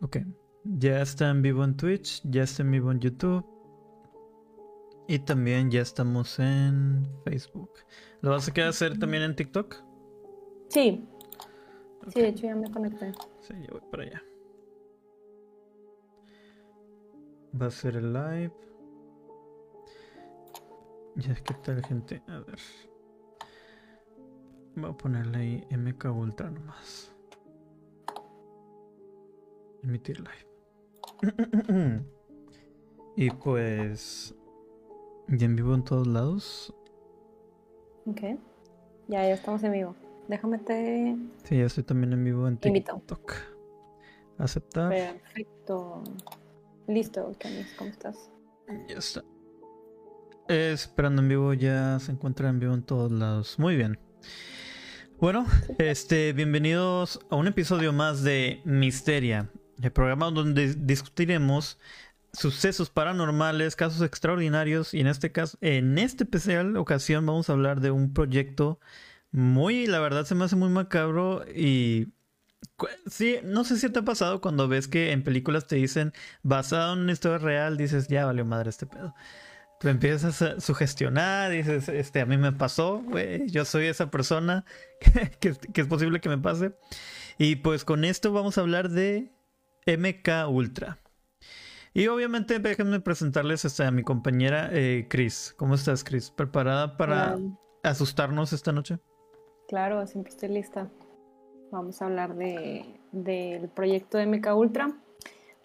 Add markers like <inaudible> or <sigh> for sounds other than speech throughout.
Ok. Ya está en vivo en Twitch, ya está en vivo en YouTube. Y también ya estamos en Facebook. ¿Lo vas a querer hacer también en TikTok? Sí. Sí, de hecho ya me conecté. Sí, yo voy para allá. Va a ser el live. Ya es que tal gente. A ver. Voy a ponerle ahí MK Ultra nomás. Emitir live. <clears throat> y pues. Ya en vivo en todos lados. Ok. Ya, ya estamos en vivo. Déjame te. Sí, ya estoy también en vivo en TikTok. Aceptar. Perfecto. Listo, Canis, ¿cómo estás? Ya está. esperando en vivo, ya se encuentra en vivo en todos lados. Muy bien. Bueno, este, bienvenidos a un episodio más de Misteria, el programa donde discutiremos sucesos paranormales, casos extraordinarios y en este caso, en esta especial ocasión vamos a hablar de un proyecto muy, la verdad se me hace muy macabro y sí, no sé si te ha pasado cuando ves que en películas te dicen basado en una historia real, dices ya valió madre este pedo. Tú empiezas a sugestionar, dices, este, a mí me pasó, güey, yo soy esa persona <laughs> que, es posible que me pase. Y pues con esto vamos a hablar de MK Ultra. Y obviamente déjenme presentarles este, a mi compañera eh, Chris. ¿Cómo estás, Chris? ¿Preparada para asustarnos esta noche? Claro, siempre estoy lista. Vamos a hablar de, del proyecto de MK Ultra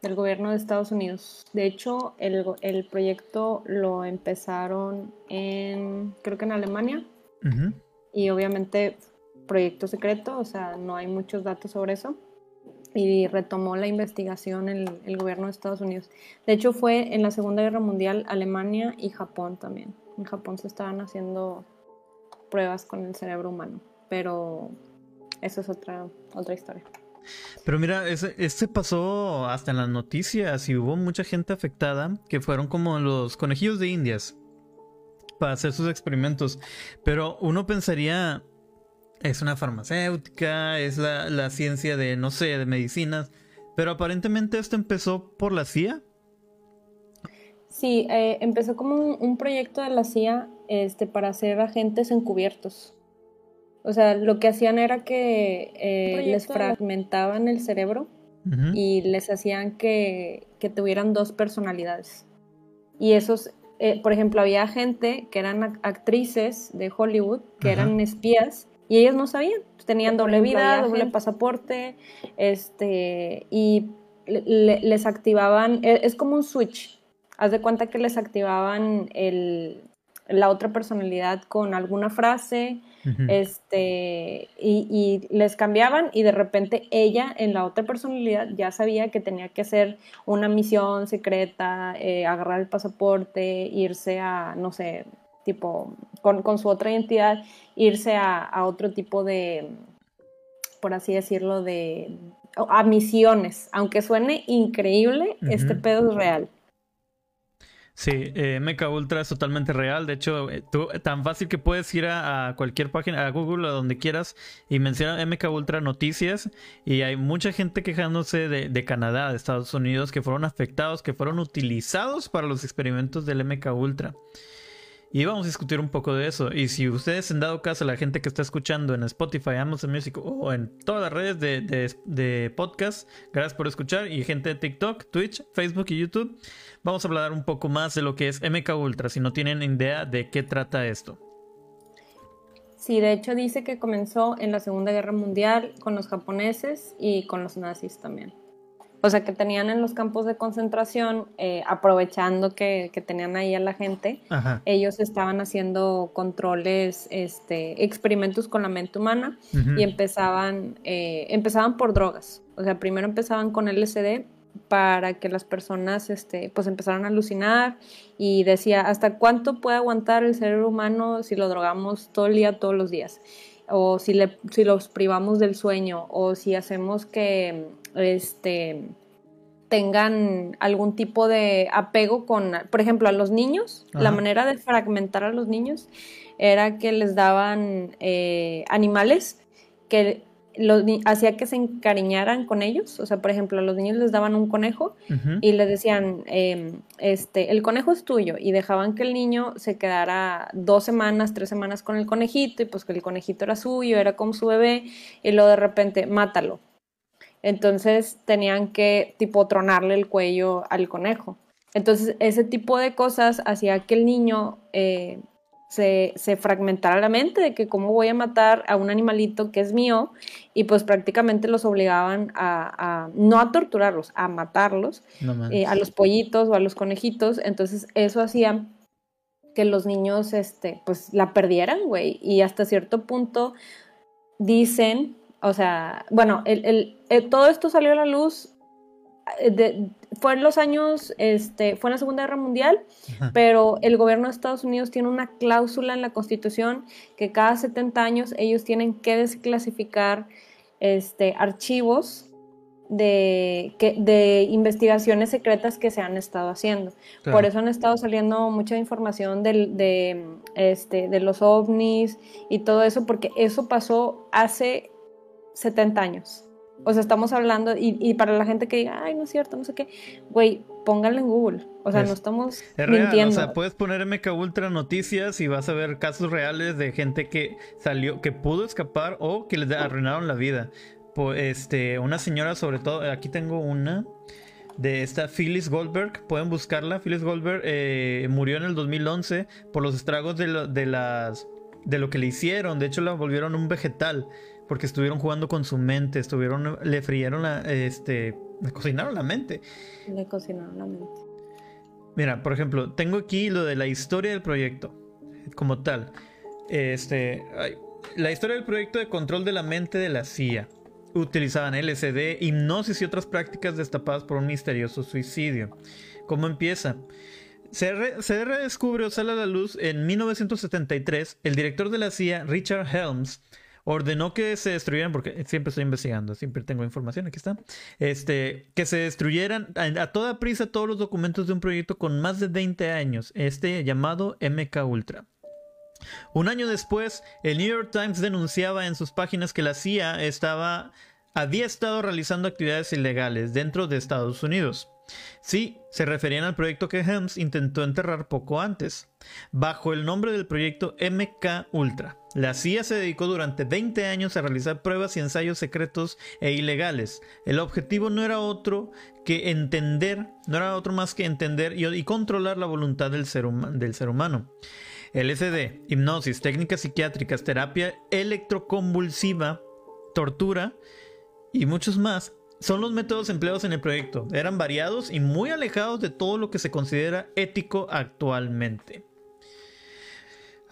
del gobierno de Estados Unidos. De hecho, el, el proyecto lo empezaron en, creo que en Alemania. Y obviamente proyecto secreto, o sea, no hay muchos datos sobre eso. Y retomó la investigación el, el gobierno de Estados Unidos. De hecho, fue en la Segunda Guerra Mundial Alemania y Japón también. En Japón se estaban haciendo pruebas con el cerebro humano, pero eso es otra, otra historia. Pero mira, este pasó hasta en las noticias y hubo mucha gente afectada que fueron como los conejillos de indias para hacer sus experimentos. Pero uno pensaría, es una farmacéutica, es la, ciencia de, no sé, de medicinas. Pero aparentemente esto empezó por la CIA. Sí, eh, empezó como un, proyecto de la CIA este, para hacer agentes encubiertos. O sea, lo que hacían era que eh, les fragmentaban el cerebro y les hacían que, tuvieran dos personalidades. Y esos, eh, por ejemplo, había gente que eran actrices de Hollywood, que eran espías, y ellas no sabían. Tenían doble vida, doble pasaporte, este, y les activaban, e, es como un switch. Haz de cuenta que les activaban el, la otra personalidad con alguna frase este, y, les cambiaban y de repente ella en la otra personalidad ya sabía que tenía que hacer una misión secreta, eh, agarrar el pasaporte, irse a, no sé, tipo, con, su otra identidad, irse a, otro tipo de, por así decirlo, de, a misiones. Aunque suene increíble, este pedo es real. Sí, eh, MK Ultra es totalmente real. De hecho, eh, tú, tan fácil que puedes ir a, cualquier página, a Google, a donde quieras, y mencionar MK Ultra Noticias. Y hay mucha gente quejándose de, de, Canadá, de Estados Unidos, que fueron afectados, que fueron utilizados para los experimentos del MK Ultra. Y vamos a discutir un poco de eso. Y si ustedes, en dado caso, la gente que está escuchando en Spotify, Amazon Music o en todas las redes de, de, podcast, gracias por escuchar. Y gente de TikTok, Twitch, Facebook y YouTube, vamos a hablar un poco más de lo que es MK Ultra, si no tienen idea de qué trata esto. Sí, de hecho dice que comenzó en la Segunda Guerra Mundial con los japoneses y con los nazis también o sea, que tenían en los campos de concentración, eh, aprovechando que, tenían ahí a la gente, ellos estaban haciendo controles, este, experimentos con la mente humana y empezaban, eh, empezaban por drogas. O sea, primero empezaban con LSD para que las personas este, pues empezaran a alucinar y decía hasta cuánto puede aguantar el cerebro humano si lo drogamos todo el día, todos los días, o si, le, si los privamos del sueño, o si hacemos que este, tengan algún tipo de apego con, por ejemplo, a los niños. La manera de fragmentar a los niños era que les daban eh, animales que hacía que se encariñaran con ellos. O sea, por ejemplo, a los niños les daban un conejo y les decían, em, este, el conejo es tuyo. Y dejaban que el niño se quedara dos semanas, tres semanas con el conejito y pues que el conejito era suyo, era como su bebé. Y luego de repente, mátalo. Entonces tenían que tipo tronarle el cuello al conejo. Entonces ese tipo de cosas hacía que el niño eh, se, se, fragmentara la mente de que cómo voy a matar a un animalito que es mío y pues prácticamente los obligaban a, no a torturarlos, a matarlos, eh, a los pollitos o a los conejitos. Entonces eso hacía que los niños este, pues la perdieran, güey. Y hasta cierto punto dicen, o sea, bueno, el, el, todo esto salió a la luz eh, fue en los años, este, fue en la Segunda Guerra Mundial, pero el gobierno de Estados Unidos tiene una cláusula en la Constitución que cada 70 años ellos tienen que desclasificar este, archivos de, que, de investigaciones secretas que se han estado haciendo. Por eso han estado saliendo mucha información de, este, de los ovnis y todo eso, porque eso pasó hace 70 años. O sea, estamos hablando, y, para la gente que diga, ay, no es cierto, no sé qué, güey, pónganlo en Google. O sea, no estamos mintiendo. o sea, puedes poner MK Ultra Noticias y vas a ver casos reales de gente que salió, que pudo escapar o que les arruinaron la vida. Pues, este, una señora, sobre todo, aquí tengo una de esta Phyllis Goldberg. Pueden buscarla. Phyllis Goldberg eh, murió en el 2011 por los estragos de, de, las, de lo que le hicieron. De hecho, la volvieron un vegetal porque estuvieron jugando con su mente, estuvieron, le frieron la, este, le cocinaron la mente. Le cocinaron la mente. Mira, por ejemplo, tengo aquí lo de la historia del proyecto, como tal. Este, la historia del proyecto de control de la mente de la CIA. Utilizaban LSD, hipnosis y otras prácticas destapadas por un misterioso suicidio. ¿Cómo empieza? Se, se redescubre o sale a la luz en 1973 el director de la CIA, Richard Helms, ordenó que se destruyeran, porque siempre estoy investigando, siempre tengo información, aquí está, este, que se destruyeran a, toda prisa todos los documentos de un proyecto con más de 20 años, este llamado MK Ultra. Un año después, el New York Times denunciaba en sus páginas que la CIA estaba, había estado realizando actividades ilegales dentro de Estados Unidos. Sí, se referían al proyecto que Helms intentó enterrar poco antes, bajo el nombre del proyecto MK Ultra. La CIA se dedicó durante 20 años a realizar pruebas y ensayos secretos e ilegales. El objetivo no era otro que entender, no era otro más que entender y, controlar la voluntad del ser, del ser humano. LSD, hipnosis, técnicas psiquiátricas, terapia electroconvulsiva, tortura y muchos más son los métodos empleados en el proyecto. Eran variados y muy alejados de todo lo que se considera ético actualmente.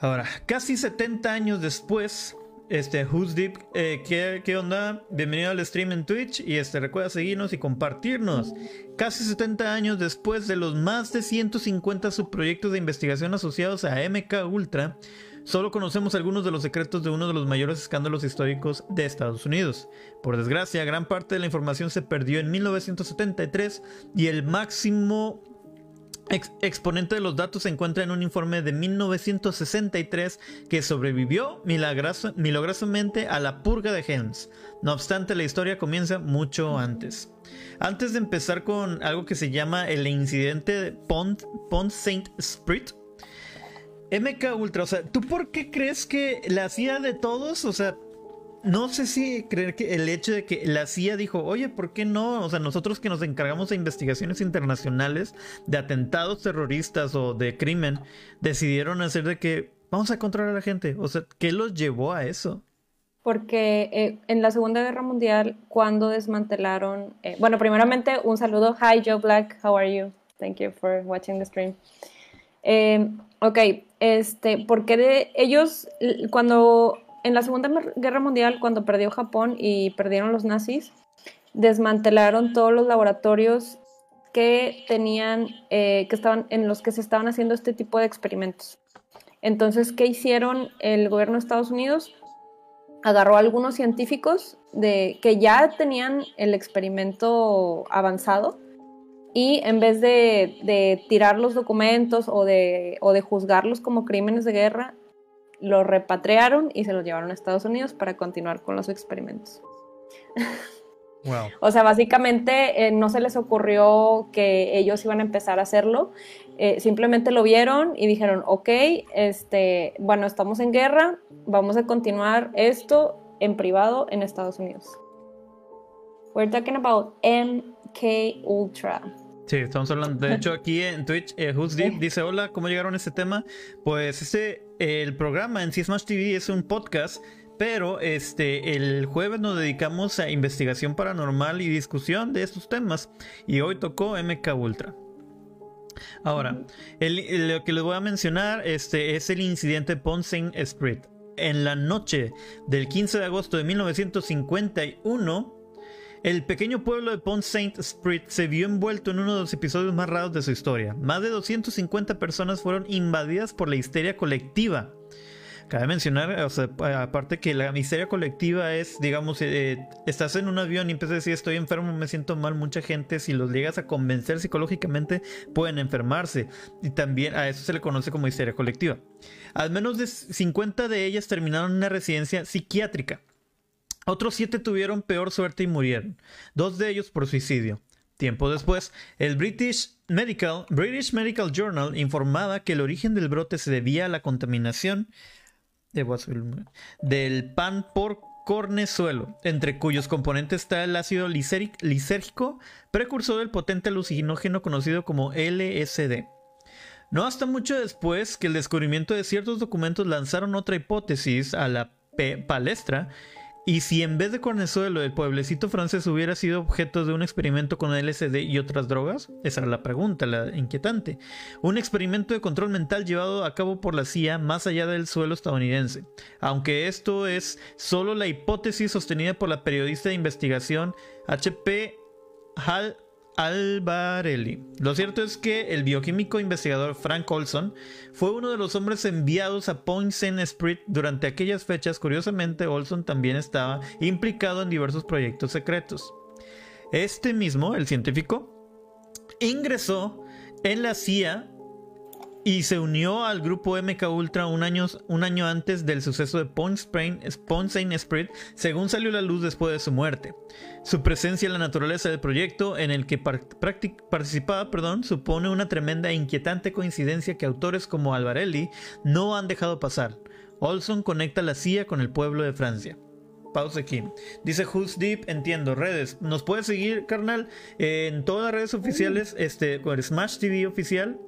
Ahora, casi 70 años después, este, Who's Deep, eh, ¿qué, onda? Bienvenido al stream en Twitch y este, recuerda seguirnos y compartirnos. Casi 70 años después de los más de 150 subproyectos de investigación asociados a MK Ultra, Solo conocemos algunos de los secretos de uno de los mayores escándalos históricos de Estados Unidos. Por desgracia, gran parte de la información se perdió en 1973 y el máximo exponente de los datos se encuentra en un informe de 1963 que sobrevivió milagrosamente a la purga de Helms. No obstante, la historia comienza mucho antes. Antes de empezar con algo que se llama el incidente de Pont, Pont Saint Sprit, MK Ultra, o sea, ¿tú por qué crees que la CIA de todos, o sea, no sé si creer que el hecho de que la CIA dijo, oye, ¿por qué no? O sea, nosotros que nos encargamos de investigaciones internacionales de atentados terroristas o de crimen, decidieron hacer de que vamos a controlar a la gente. O sea, ¿qué los llevó a eso? Porque eh, en la Segunda Guerra Mundial, cuando desmantelaron, eh, bueno, primeramente un saludo, hi Joe Black, how are you? Thank you for watching the stream. Eh, ok, este, porque de ellos, cuando en la Segunda Guerra Mundial, cuando perdió Japón y perdieron los nazis, desmantelaron todos los laboratorios que tenían, eh, que estaban, en los que se estaban haciendo este tipo de experimentos. Entonces, ¿qué hicieron el gobierno de Estados Unidos? Agarró a algunos científicos de, que ya tenían el experimento avanzado y en vez de, tirar los documentos o de, o de, juzgarlos como crímenes de guerra, lo repatriaron y se lo llevaron a Estados Unidos para continuar con los experimentos. Wow. <laughs> o sea, básicamente eh, no se les ocurrió que ellos iban a empezar a hacerlo, eh, simplemente lo vieron y dijeron, ok, este, bueno, estamos en guerra, vamos a continuar esto en privado en Estados Unidos. We're talking about MK Ultra. Sí, estamos hablando. De <laughs> hecho, aquí en Twitch, eh, Who's Deep dice: Hola, ¿cómo llegaron a este tema? Pues este, el programa en Smash TV es un podcast, pero este, el jueves nos dedicamos a investigación paranormal y discusión de estos temas. Y hoy tocó MK Ultra. Ahora, lo que les voy a mencionar este, es el incidente Ponce Spirit. En la noche del 15 de agosto de 1951, el pequeño pueblo de Pont Saint Esprit se vio envuelto en uno de los episodios más raros de su historia. Más de 250 personas fueron invadidas por la histeria colectiva. Cabe mencionar, aparte que la histeria colectiva es, digamos, eh, estás en un avión y empiezas a decir estoy enfermo, me siento mal, mucha gente, si los llegas a convencer psicológicamente, pueden enfermarse. Y también a eso se le conoce como histeria colectiva. Al menos de 50 de ellas terminaron en una residencia psiquiátrica. Otros siete tuvieron peor suerte y murieron, dos de ellos por suicidio. Tiempo después, el British Medical, British Medical Journal informaba que el origen del brote se debía a la contaminación del pan por cornezuelo, entre cuyos componentes está el ácido lisérgico, precursor del potente alucinógeno conocido como LSD. No hasta mucho después que el descubrimiento de ciertos documentos lanzaron otra hipótesis a la palestra y si en vez de cornezuelo el pueblecito francés hubiera sido objeto de un experimento con LSD y otras drogas, esa era la pregunta, la inquietante. Un experimento de control mental llevado a cabo por la CIA más allá del suelo estadounidense. Aunque esto es solo la hipótesis sostenida por la periodista de investigación H.P. Hall Albarelli. Lo cierto es que el bioquímico investigador Frank Olson fue uno de los hombres enviados a Point Saint Esprit durante aquellas fechas. Curiosamente, Olson también estaba implicado en diversos proyectos secretos. Este mismo, el científico, ingresó en la CIA y se unió al grupo MK Ultra un año, antes del suceso de Point Saint Spirit, según salió a la luz después de su muerte. Su presencia en la naturaleza del proyecto en el que participaba perdón, supone una tremenda e inquietante coincidencia que autores como Alvarelli no han dejado pasar. Olson conecta la CIA con el pueblo de Francia pausa aquí. Dice Who's Deep, entiendo, redes. Nos puedes seguir, carnal, en todas las redes oficiales, este, con Smash TV oficial.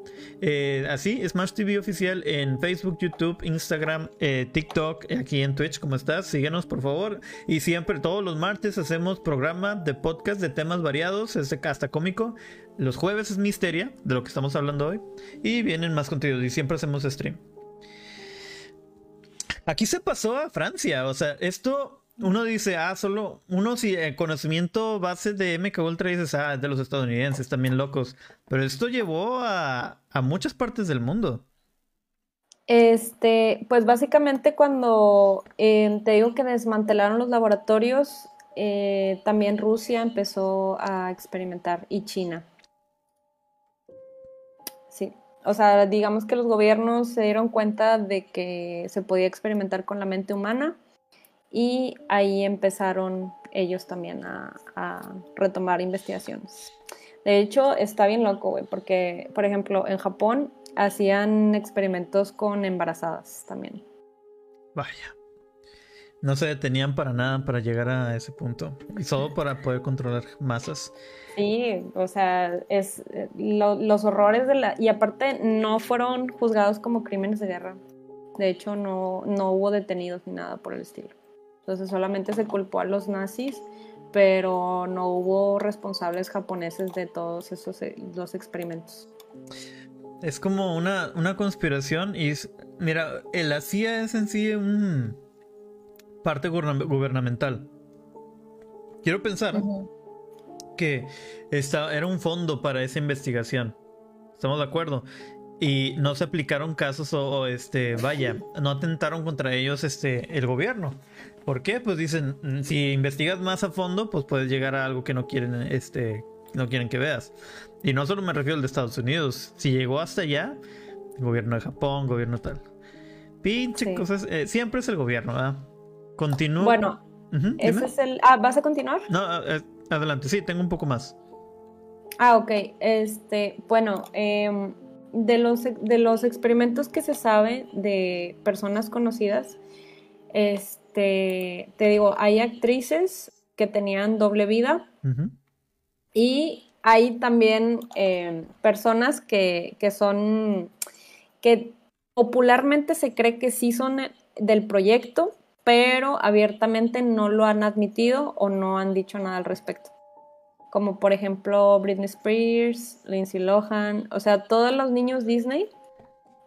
Eh, así, Smash TV oficial en Facebook, YouTube, Instagram, eh, TikTok, aquí en Twitch, ¿cómo estás? Síguenos, por favor. Y siempre, todos los martes hacemos programa de podcast de temas variados, este hasta cómico. Los jueves es misteria, de lo que estamos hablando hoy. Y vienen más contenidos y siempre hacemos stream. Aquí se pasó a Francia, o sea, esto uno dice, ah, solo uno si el conocimiento base de MK Ultra dices, ah, es de los estadounidenses, también locos. Pero esto llevó a, muchas partes del mundo. Este, pues básicamente cuando eh, te digo que desmantelaron los laboratorios, eh, también Rusia empezó a experimentar y China. Sí, o sea, digamos que los gobiernos se dieron cuenta de que se podía experimentar con la mente humana y ahí empezaron ellos también a, retomar investigaciones. De hecho, está bien loco, güey, porque, por ejemplo, en Japón hacían experimentos con embarazadas también. Vaya. No se detenían para nada para llegar a ese punto. Y solo para poder controlar masas. Sí, o sea, es los horrores de la... Y aparte no fueron juzgados como crímenes de guerra. De hecho, no, no hubo detenidos ni nada por el estilo. Entonces solamente se culpó a los nazis, pero no hubo responsables japoneses de todos esos eh, los experimentos. Es como una, una conspiración y mira, la CIA es en sí un parte gubernamental. Quiero pensar que esta, era un fondo para esa investigación. ¿Estamos de acuerdo? y no se aplicaron casos o, este vaya no atentaron contra ellos este el gobierno ¿Por qué? Pues dicen, mm, si investigas más a fondo, pues puedes llegar a algo que no quieren, este, no quieren que veas. Y no solo me refiero al de Estados Unidos. Si llegó hasta allá, el gobierno de Japón, gobierno tal. Pinche cosas. Eh, siempre es el gobierno, ¿verdad? Continúo. Bueno, ese es el. Ah, ¿vas a continuar? No, adelante, sí, tengo un poco más. Ah, ok. Este, bueno, em, de, los, de los experimentos que se sabe de personas conocidas, este, te digo, hay actrices que tenían doble vida y hay también em, personas que, que son, que popularmente se cree que sí son del proyecto, pero abiertamente no lo han admitido o no han dicho nada al respecto. Como por ejemplo Britney Spears, Lindsay Lohan, o sea, todos los niños Disney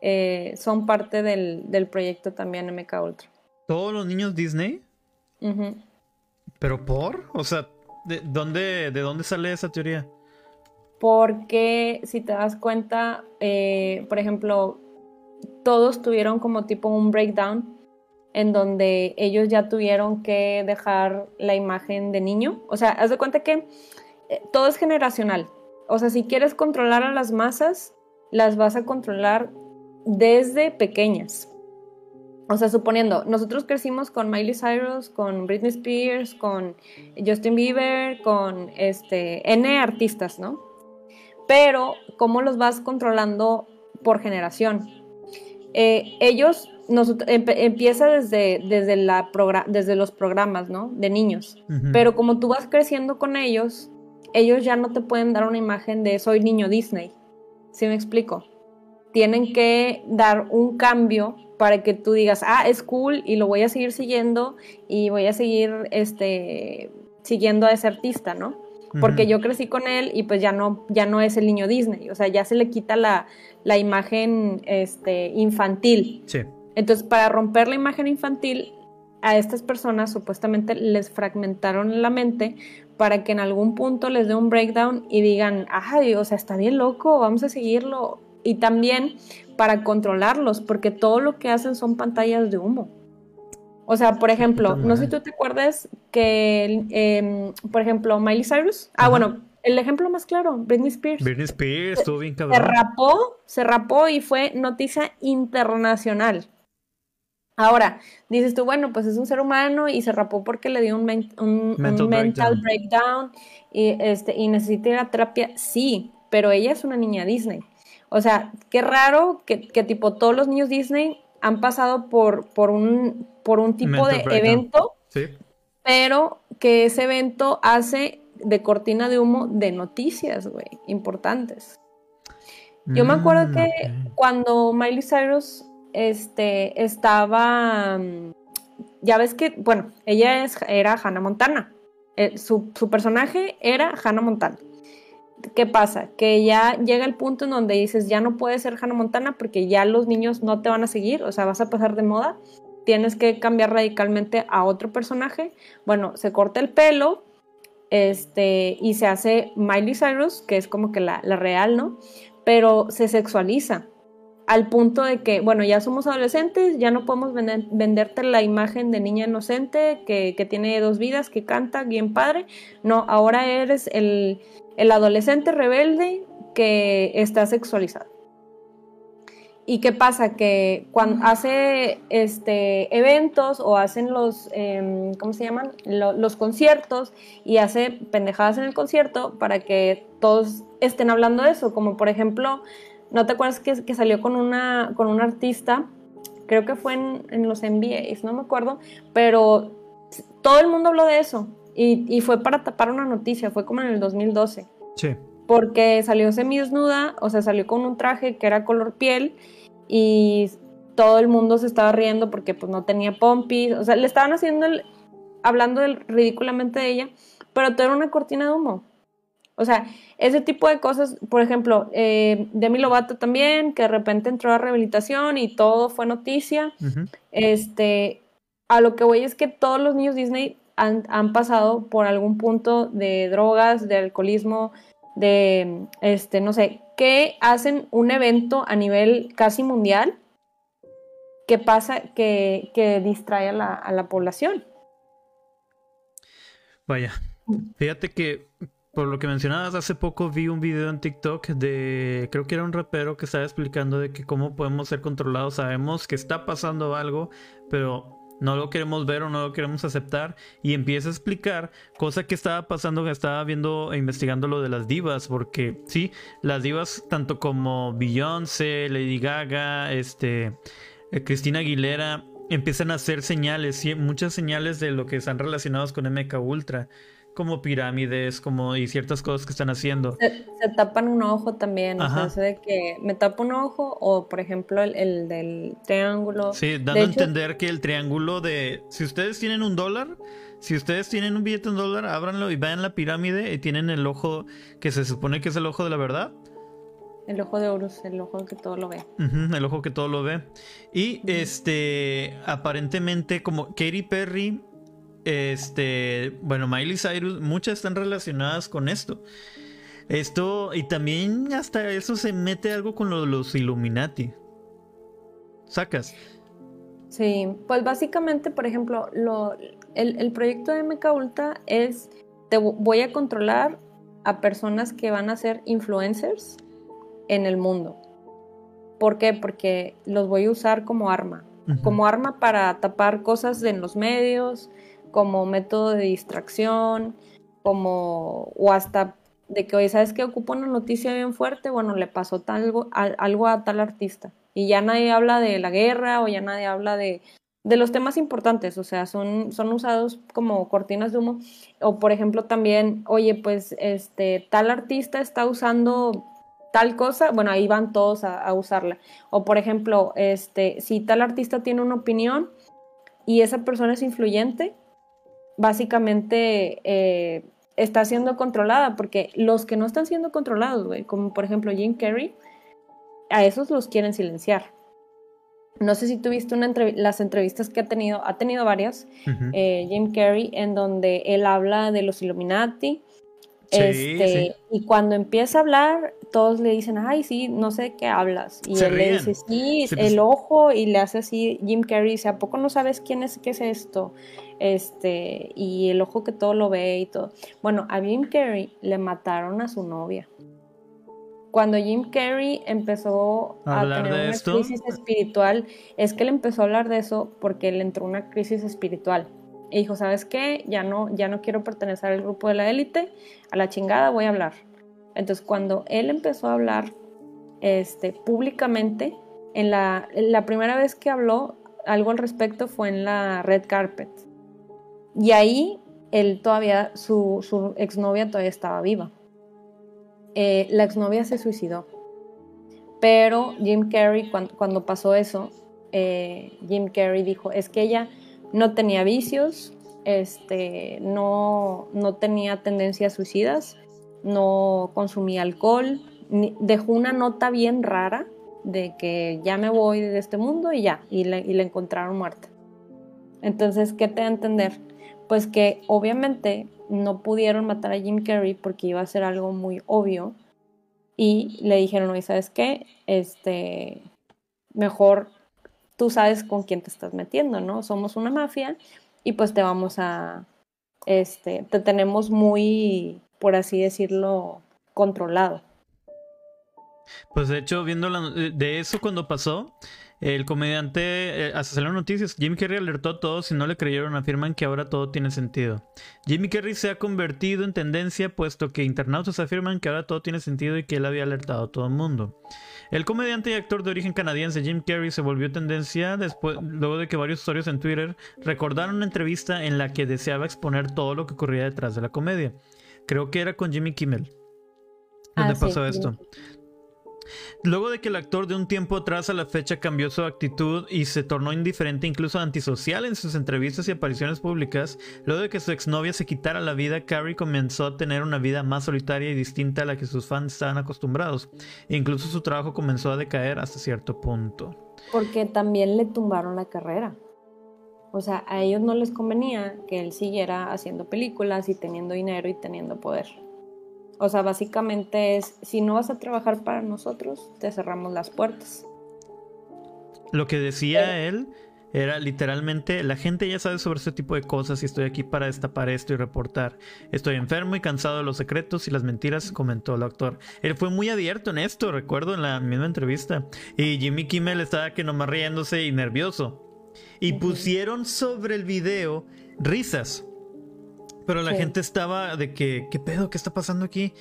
eh, son parte del, proyecto también MK Ultra. ¿Todos los niños Disney? ¿Pero por? O sea, ¿de dónde, ¿de dónde sale esa teoría? Porque si te das cuenta, eh, por ejemplo, todos tuvieron como tipo un breakdown en donde ellos ya tuvieron que dejar la imagen de niño. O sea, haz de cuenta que eh, todo es generacional. O sea, si quieres controlar a las masas, las vas a controlar desde pequeñas. O sea, suponiendo, nosotros crecimos con Miley Cyrus, con Britney Spears, con Justin Bieber, con este N artistas, ¿no? Pero, ¿cómo los vas controlando por generación? Eh, ellos empieza desde, desde, la desde los programas, ¿no? De niños. Pero como tú vas creciendo con ellos, ellos ya no te pueden dar una imagen de soy niño Disney. ¿Sí me explico? Tienen que dar un cambio para que tú digas, ah, es cool y lo voy a seguir siguiendo y voy a seguir este, siguiendo a ese artista, ¿no? Porque yo crecí con él y pues ya no, ya no es el niño Disney, o sea, ya se le quita la, la imagen este, infantil. Sí. Entonces, para romper la imagen infantil, a estas personas supuestamente les fragmentaron la mente para que en algún punto les dé un breakdown y digan, ay, o sea, está bien loco, vamos a seguirlo. Y también para controlarlos, porque todo lo que hacen son pantallas de humo. O sea, por ejemplo, no sé si tú te acuerdas que, em, por ejemplo, Miley Cyrus. Ah, bueno, el ejemplo más claro, Britney Spears. Britney Spears, estuvo bien cabrón. Se rapó, se rapó y fue noticia internacional. Ahora, dices tú, bueno, pues es un ser humano y se rapó porque le dio un, mental, breakdown. y, este, y necesita ir a terapia. Sí, pero ella es una niña Disney. O sea, qué raro que, tipo todos los niños Disney han pasado por, por, un, por un tipo de evento, pero que ese evento hace de cortina de humo de noticias, güey, importantes. Yo me acuerdo mm, que cuando Miley Cyrus este, estaba, mm, ya ves que, bueno, ella es, era Hannah Montana, eh, su, personaje era Hannah Montana. ¿Qué pasa? Que ya llega el punto en donde dices, ya no puedes ser Hannah Montana porque ya los niños no te van a seguir, o sea, vas a pasar de moda, tienes que cambiar radicalmente a otro personaje. Bueno, se corta el pelo, este, y se hace Miley Cyrus, que es como que la, la real, ¿no? Pero se sexualiza al punto de que, bueno, ya somos adolescentes, ya no podemos venderte la imagen de niña inocente que, tiene dos vidas, que canta bien padre. No, ahora eres el, adolescente rebelde que está sexualizado. ¿Y qué pasa? Que cuando hace este, eventos o hacen los, em, ¿cómo se llaman? los conciertos y hace pendejadas en el concierto para que todos estén hablando de eso, como por ejemplo ¿No te acuerdas que, salió con una, con un artista? Creo que fue en, los MBAs, no me acuerdo, pero todo el mundo habló de eso y, fue para tapar una noticia, fue como en el 2012. Sí. Porque salió semidesnuda, o sea, salió con un traje que era color piel y todo el mundo se estaba riendo porque pues no tenía pompis, o sea, le estaban haciendo el, hablando ridículamente de ella, pero todo era una cortina de humo. O sea, ese tipo de cosas, por ejemplo, eh, Demi Lovato también, que de repente entró a rehabilitación y todo fue noticia. Este, a lo que voy es que todos los niños Disney han, han, pasado por algún punto de drogas, de alcoholismo, de, este, no sé, que hacen un evento a nivel casi mundial que pasa, que, que distrae a la, a la población. Vaya, fíjate que por lo que mencionabas, hace poco vi un video en TikTok de, creo que era un rapero que estaba explicando de que cómo podemos ser controlados. Sabemos que está pasando algo, pero no lo queremos ver o no lo queremos aceptar. Y empieza a explicar cosa que estaba pasando, que estaba viendo e investigando lo de las divas, porque sí, las divas, tanto como Beyoncé, Lady Gaga, este, eh, Cristina Aguilera, empiezan a hacer señales, muchas señales de lo que están relacionados con MK Ultra como pirámides, como y ciertas cosas que están haciendo. Se, tapan un ojo también, o sea, de que me tapo un ojo o por ejemplo el, del triángulo. Sí, dando a entender que el triángulo de, si ustedes tienen un dólar, si ustedes tienen un billete de un dólar, ábranlo y vayan a la pirámide y tienen el ojo que se supone que es el ojo de la verdad. El ojo de Horus, el ojo que todo lo ve. el ojo que todo lo ve. Y este, aparentemente como Katy Perry este, bueno, Miley Cyrus, muchas están relacionadas con esto. Esto, y también hasta eso se mete algo con los Illuminati. ¿Sacas? Sí, pues básicamente, por ejemplo, lo, el, proyecto de MK Ultra es, te voy a controlar a personas que van a ser influencers en el mundo. ¿Por qué? Porque los voy a usar como arma. Como arma para tapar cosas en los medios, como método de distracción, como, o hasta de que, oye, ¿sabes qué? Ocupa una noticia bien fuerte, bueno, le pasó algo, algo a tal artista. Y ya nadie habla de la guerra o ya nadie habla de, de los temas importantes, o sea, son, son usados como cortinas de humo. O por ejemplo también, oye, pues este tal artista está usando tal cosa, bueno, ahí van todos a, a, usarla. O por ejemplo, este, si tal artista tiene una opinión y esa persona es influyente, básicamente eh, está siendo controlada, porque los que no están siendo controlados, como por ejemplo Jim Carrey, a esos los quieren silenciar. No sé si tuviste una las entrevistas que ha tenido, ha tenido varias, eh, Jim Carrey, en donde él habla de los Illuminati, este, y cuando empieza a hablar, todos le dicen, ay, sí, no sé qué hablas. Y él le dice, sí, pues el ojo, y le hace así, Jim Carrey dice, ¿a poco no sabes quién es, qué es esto? Este, y el ojo que todo lo ve y todo. Bueno, a Jim Carrey le mataron a su novia. Cuando Jim Carrey empezó a, tener una crisis espiritual, es que él empezó a hablar de eso porque le entró una crisis espiritual. Y dijo, ¿sabes qué? Ya no, ya no quiero pertenecer al grupo de la élite, a la chingada voy a hablar. Entonces, cuando él empezó a hablar este, públicamente, en la, la primera vez que habló algo al respecto fue en la red carpet. Y ahí él todavía, su, exnovia todavía estaba viva. Eh, la exnovia se suicidó. Pero Jim Carrey, cuando, pasó eso, eh, Jim Carrey dijo, es que ella no tenía vicios, este, no, no tenía tendencias suicidas, no consumía alcohol, dejó una nota bien rara de que ya me voy de este mundo y ya, y le, y le encontraron muerta. Entonces, ¿qué te da a entender? pues que obviamente no pudieron matar a Jim Carrey porque iba a ser algo muy obvio y le dijeron, oye, ¿sabes qué? Este, mejor tú sabes con quién te estás metiendo, ¿no? Somos una mafia y pues te vamos a, este, te tenemos muy, por así decirlo, controlado. Pues de hecho, viendo de eso cuando pasó, el comediante, eh, hasta las noticias, Jimmy Carrey alertó a todos y no le creyeron, afirman que ahora todo tiene sentido. Jimmy Carrey se ha convertido en tendencia puesto que internautas afirman que ahora todo tiene sentido y que él había alertado a todo el mundo. El comediante y actor de origen canadiense Jim Carrey se volvió tendencia después, luego de que varios usuarios en Twitter recordaron una entrevista en la que deseaba exponer todo lo que ocurría detrás de la comedia. Creo que era con Jimmy Kimmel. ¿Dónde ah, pasó esto? Luego de que el actor de un tiempo atrás a la fecha cambió su actitud y se tornó indiferente, incluso antisocial en sus entrevistas y apariciones públicas, luego de que su exnovia se quitara la vida, Carrie comenzó a tener una vida más solitaria y distinta a la que sus fans estaban acostumbrados. E incluso su trabajo comenzó a decaer hasta cierto punto. Porque también le tumbaron la carrera. O sea, a ellos no les convenía que él siguiera haciendo películas y teniendo dinero y teniendo poder. O sea, básicamente es, si no vas a trabajar para nosotros, te cerramos las puertas. Lo que decía él Era literalmente, la gente ya sabe sobre este tipo de cosas y estoy aquí para destapar esto y reportar. Estoy enfermo y cansado de los secretos y las mentiras, comentó el actor. Él fue muy abierto en esto, recuerdo en la misma entrevista. Y Jimmy Kimmel estaba que nomás riéndose y nervioso. Y pusieron sobre el video risas. Pero la gente estaba de que, ¿qué pedo? ¿Qué está pasando aquí?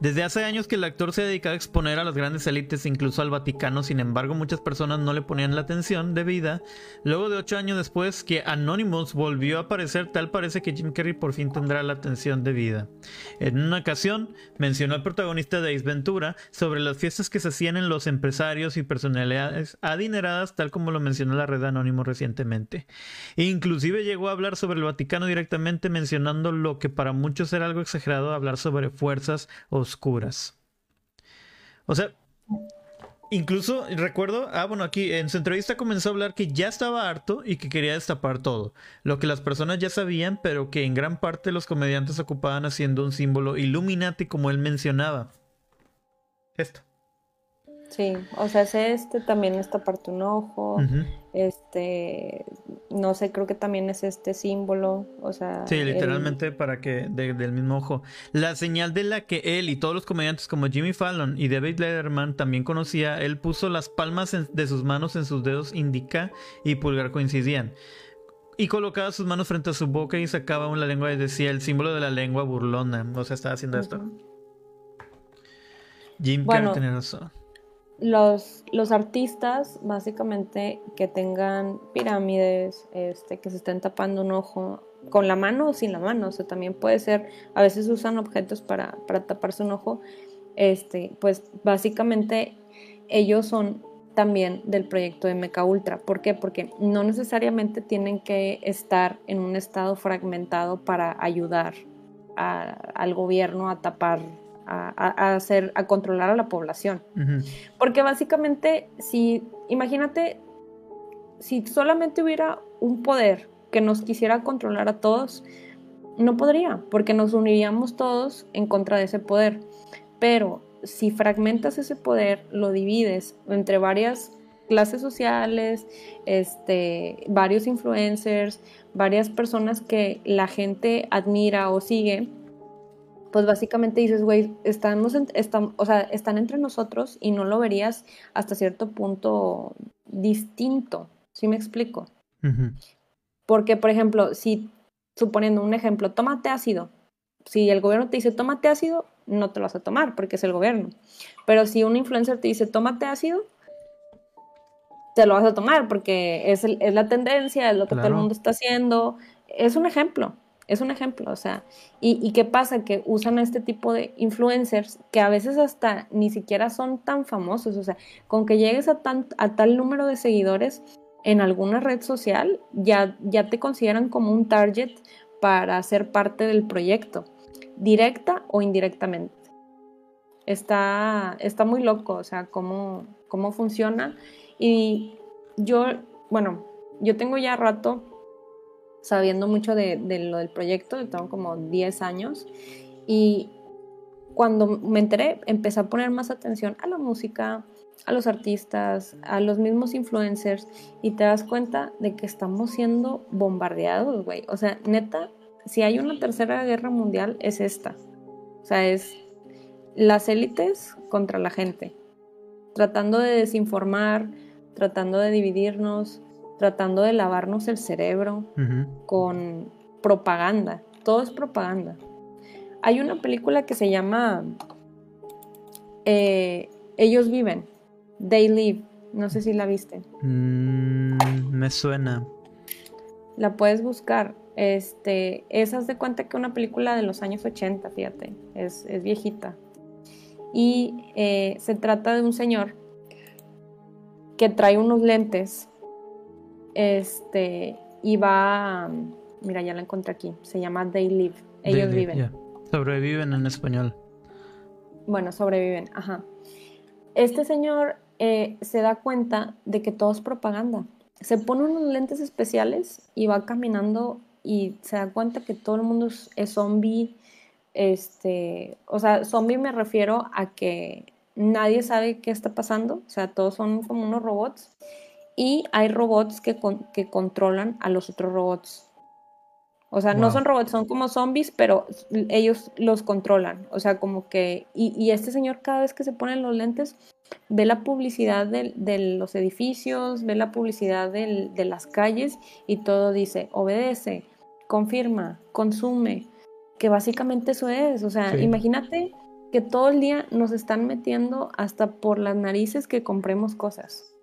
Desde hace años que el actor se ha dedicado a exponer a las grandes élites, incluso al Vaticano, sin embargo muchas personas no le ponían la atención debida. Luego de ocho años después que Anonymous volvió a aparecer, tal parece que Jim Carrey por fin tendrá la atención debida. En una ocasión mencionó al protagonista de Ace Ventura sobre las fiestas que se hacían en los empresarios y personalidades adineradas, tal como lo mencionó la red Anonymous recientemente. inclusive llegó a hablar sobre el Vaticano directamente mencionando lo que para muchos era algo exagerado hablar sobre fuerzas oscuras. O sea, incluso recuerdo, ah, bueno, aquí en su entrevista comenzó a hablar que ya estaba harto y que quería destapar todo, lo que las personas ya sabían, pero que en gran parte los comediantes ocupaban haciendo un símbolo Illuminati como él mencionaba. Esto. Sí, o sea, es este, también esta parte un ojo, este, no sé, creo que también es este símbolo, o sea... Sí, literalmente para que, del mismo ojo. La señal de la que él y todos los comediantes como Jimmy Fallon y David Letterman también conocía, él puso las palmas de sus manos en sus dedos indica y pulgar coincidían. Y colocaba sus manos frente a su boca y sacaba una lengua y decía el símbolo de la lengua burlona. O sea, estaba haciendo esto. Jim bueno, tenía razón los, los artistas, básicamente, que tengan pirámides, este, que se estén tapando un ojo con la mano o sin la mano, o sea, también puede ser, a veces usan objetos para, para taparse un ojo, este, pues básicamente ellos son también del proyecto de Meca Ultra. ¿Por qué? Porque no necesariamente tienen que estar en un estado fragmentado para ayudar al gobierno a tapar a, hacer, a controlar a la población. Porque básicamente, si, imagínate, si solamente hubiera un poder que nos quisiera controlar a todos, no podría, porque nos uniríamos todos en contra de ese poder. Pero si fragmentas ese poder, lo divides entre varias clases sociales, este, varios influencers, varias personas que la gente admira o sigue, pues básicamente dices, güey, estamos están, o sea, están entre nosotros y no lo verías hasta cierto punto distinto, ¿sí me explico? Porque, por ejemplo, si, suponiendo un ejemplo, tómate ácido, si el gobierno te dice tómate ácido, no te lo vas a tomar porque es el gobierno. Pero si un influencer te dice tómate ácido, te lo vas a tomar porque es, es la tendencia, es lo que todo el mundo está haciendo. Es un ejemplo. Es un ejemplo, o sea, y, qué pasa? Que usan a este tipo de influencers que a veces hasta ni siquiera son tan famosos, o sea, con que llegues a, a tal número de seguidores en alguna red social, ya, ya te consideran como un target para ser parte del proyecto, directa o indirectamente. Está, está muy loco, o sea, cómo, cómo funciona. Y yo, bueno, yo tengo ya rato sabiendo mucho de, lo del proyecto, tengo como 10 años y cuando me enteré empecé a poner más atención a la música, a los artistas, a los mismos influencers y te das cuenta de que estamos siendo bombardeados, güey. O sea, neta, si hay una tercera guerra mundial es esta. O sea, es las élites contra la gente, tratando de desinformar, tratando de dividirnos, tratando de lavarnos el cerebro con propaganda. Todo es propaganda. Hay una película que se llama eh, Ellos viven, They Live. No sé si la viste. Mm, me suena. La puedes buscar. Este, esas de cuenta que una película de los años 80, fíjate, es, viejita. Y eh, se trata de un señor que trae unos lentes este, y va, mira, ya la encontré aquí, se llama They Live, ellos viven. Sobreviven en español. Bueno, sobreviven, ajá. Este señor eh, se da cuenta de que todo es propaganda. Se pone unos lentes especiales y va caminando y se da cuenta que todo el mundo es, es zombie. Este, o sea, zombie me refiero a que nadie sabe qué está pasando, o sea, todos son como unos robots y hay robots que, que controlan a los otros robots. O sea, no son robots, son como zombies, pero ellos los controlan. O sea, como que... Y, este señor cada vez que se pone los lentes, ve la publicidad de, los edificios, ve la publicidad de las calles y todo dice, obedece, confirma, consume, que básicamente eso es. O sea, imagínate que todo el día nos están metiendo hasta por las narices que compremos cosas.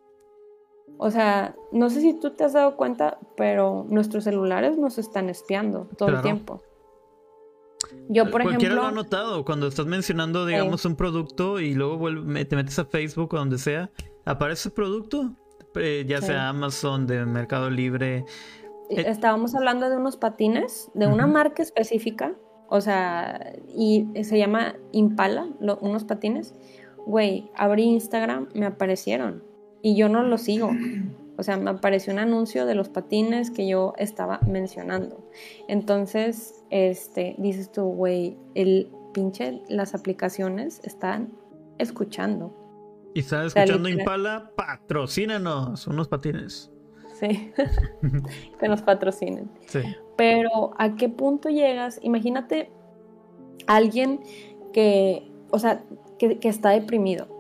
O sea, no sé si tú te has dado cuenta, pero nuestros celulares nos están espiando todo el tiempo. Yo, por Cualquiera lo ha notado cuando estás mencionando, digamos, un producto y luego te metes a Facebook o donde sea, aparece el producto, eh, ya sea Amazon, de Mercado Libre. Eh, estábamos hablando de unos patines, de una marca específica, o sea, y se llama Impala, unos patines. Güey, abrí Instagram, me aparecieron y yo no lo sigo. O sea, me apareció un anuncio de los patines que yo estaba mencionando. Entonces, este, dices tú, güey, el pinche, las aplicaciones están escuchando. Y está escuchando Impala, patrocínanos unos patines. Sí, <laughs> que nos patrocinen. Sí. Pero, ¿a qué punto llegas? Imagínate alguien que, o sea, que, que está deprimido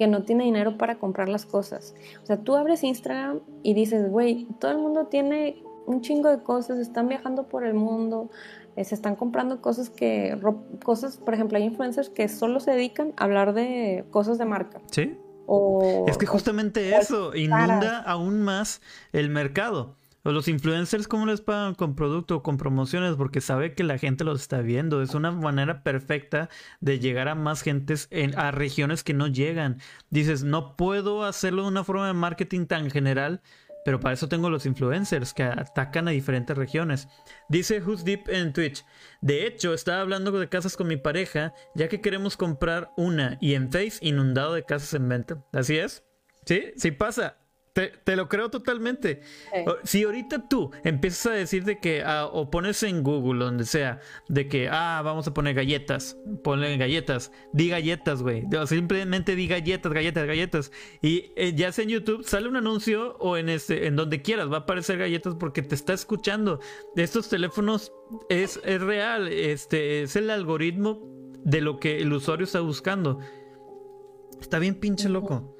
que no tiene dinero para comprar las cosas. O sea, tú abres Instagram y dices, güey, todo el mundo tiene un chingo de cosas, están viajando por el mundo, eh, se están comprando cosas que, cosas, por ejemplo, hay influencers que solo se dedican a hablar de cosas de marca. Sí. O, es que justamente eso inunda aún más el mercado. Los influencers, ¿cómo les pagan con producto o con promociones? Porque sabe que la gente los está viendo. Es una manera perfecta de llegar a más gentes en, a regiones que no llegan. Dices, no puedo hacerlo de una forma de marketing tan general, pero para eso tengo los influencers que atacan a diferentes regiones. Dice Who's Deep en Twitch. De hecho, estaba hablando de casas con mi pareja, ya que queremos comprar una y en Face inundado de casas en venta. ¿Así es? Sí, sí pasa. Te, lo creo totalmente. Si ahorita tú empiezas a decir de que, ah, o pones en Google, donde sea, de que, ah, vamos a poner galletas, ponle galletas, di galletas, güey. Simplemente di galletas, galletas, galletas. Y eh, ya sea en YouTube, sale un anuncio o en, este, en donde quieras, va a aparecer galletas porque te está escuchando. Estos teléfonos es, es real, este, es el algoritmo de lo que el usuario está buscando. Está bien pinche loco.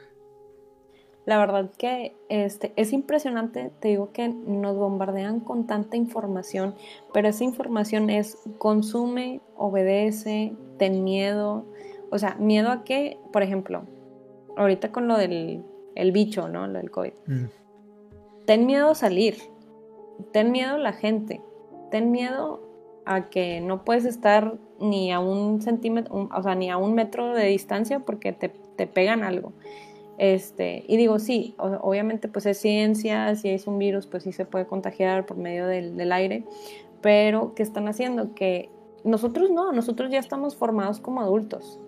La verdad que este, es impresionante, te digo que nos bombardean con tanta información, pero esa información es consume, obedece, ten miedo. O sea, miedo a que, por ejemplo, ahorita con lo del el bicho, ¿no? Lo del COVID. Mm. Ten miedo a salir, ten miedo a la gente, ten miedo a que no puedes estar ni a un centímetro, o sea, ni a un metro de distancia porque te, te pegan algo. Este, y digo, sí, obviamente pues es ciencia, si es un virus pues sí se puede contagiar por medio del, aire, pero ¿qué están haciendo? Que nosotros no, nosotros ya estamos formados como adultos,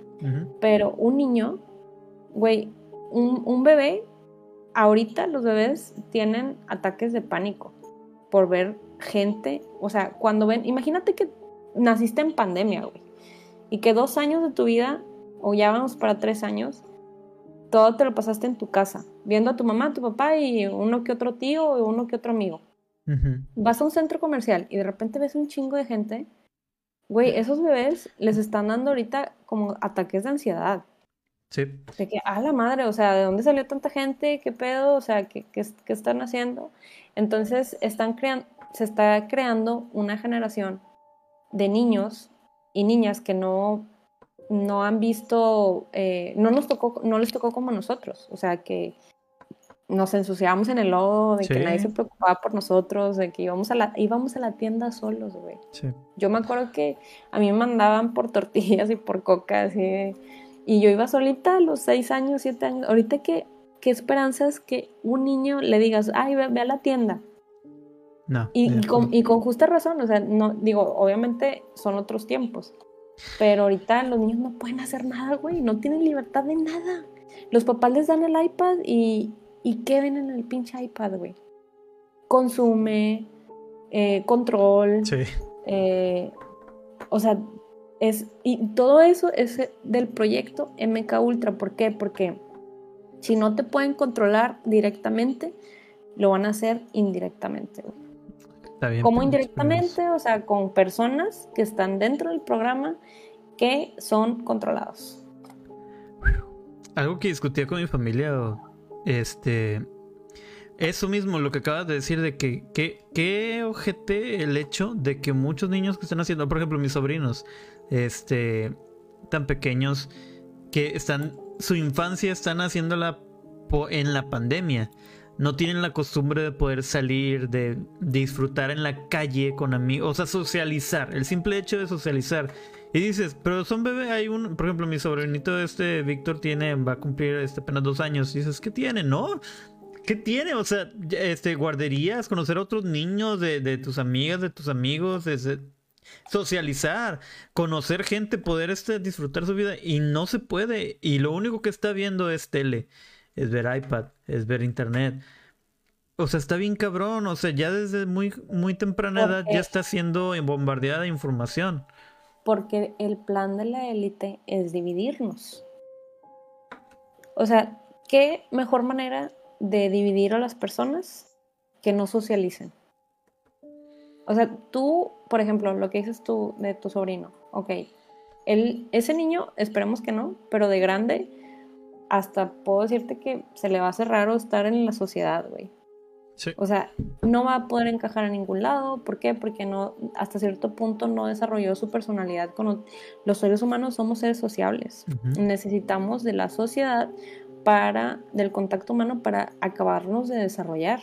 pero un niño, güey, un, un bebé, ahorita los bebés tienen ataques de pánico por ver gente, o sea, cuando ven, imagínate que naciste en pandemia, güey, y que dos años de tu vida, o ya vamos para tres años, todo te lo pasaste en tu casa, viendo a tu mamá, tu papá y uno que otro tío y uno que otro amigo. Vas a un centro comercial y de repente ves un chingo de gente. Güey, esos bebés les están dando ahorita como ataques de ansiedad. Sí. De que, a la madre, o sea, ¿de dónde salió tanta gente? ¿Qué pedo? O sea, ¿qué, qué, qué están haciendo? Entonces, están creando, se está creando una generación de niños y niñas que no no han visto, eh, no nos tocó, no les tocó como nosotros, o sea que nos ensuciábamos en el lodo, de que nadie se preocupaba por nosotros, de que íbamos a la, íbamos a la tienda solos, güey. Yo me acuerdo que a mí me mandaban por tortillas y por coca, así, y yo iba solita a los seis años, siete años. Ahorita que, qué esperanzas que un niño le digas, ay, ve, a la tienda. No. Y, con, y con justa razón, o sea, no, digo, obviamente son otros tiempos. Pero ahorita los niños no pueden hacer nada, güey. No tienen libertad de nada. Los papás les dan el iPad y, y ¿qué ven en el pinche iPad, güey? Consume, eh, control. Sí. Eh, o sea, es. Y todo eso es del proyecto MK Ultra. ¿Por qué? Porque Si no te pueden controlar directamente, lo van a hacer indirectamente. ¿Cómo indirectamente? O sea, con personas que están dentro del programa que son controlados. Algo que discutía con mi familia, este, eso mismo, lo que acabas de decir, de que, qué ojete el hecho de que muchos niños que están haciendo, por ejemplo, mis sobrinos, este, tan pequeños, que están, su infancia están haciéndola en la pandemia. No tienen la costumbre de poder salir, de, disfrutar en la calle con amigos, o sea, socializar, el simple hecho de socializar. Y dices, pero son bebés, hay un, por ejemplo, mi sobrinito este, Víctor, tiene, va a cumplir este, apenas dos años. Y dices, ¿qué tiene? No, ¿Qué tiene? O sea, este, guarderías, conocer a otros niños de, de tus amigas, de tus amigos, socializar, conocer gente, poder este, disfrutar su vida y no se puede. Y lo único que está viendo es tele, es ver iPad, es ver internet. O sea, está bien cabrón, o sea, ya desde muy, muy temprana edad ya está siendo bombardeada de información. Porque el plan de la élite es dividirnos. O sea, ¿qué mejor manera de dividir a las personas que no socialicen. O sea, tú, por ejemplo, lo que dices tú de tu sobrino, ok, él, ese niño, esperemos que no, pero de grande, hasta puedo decirte que se le va a hacer raro estar en la sociedad, güey. O sea, no va a poder encajar a ningún lado. ¿Por qué? Porque no, hasta cierto punto no desarrolló su personalidad. Con los seres humanos somos seres sociables. Necesitamos de la sociedad para, del contacto humano para acabarnos de desarrollar.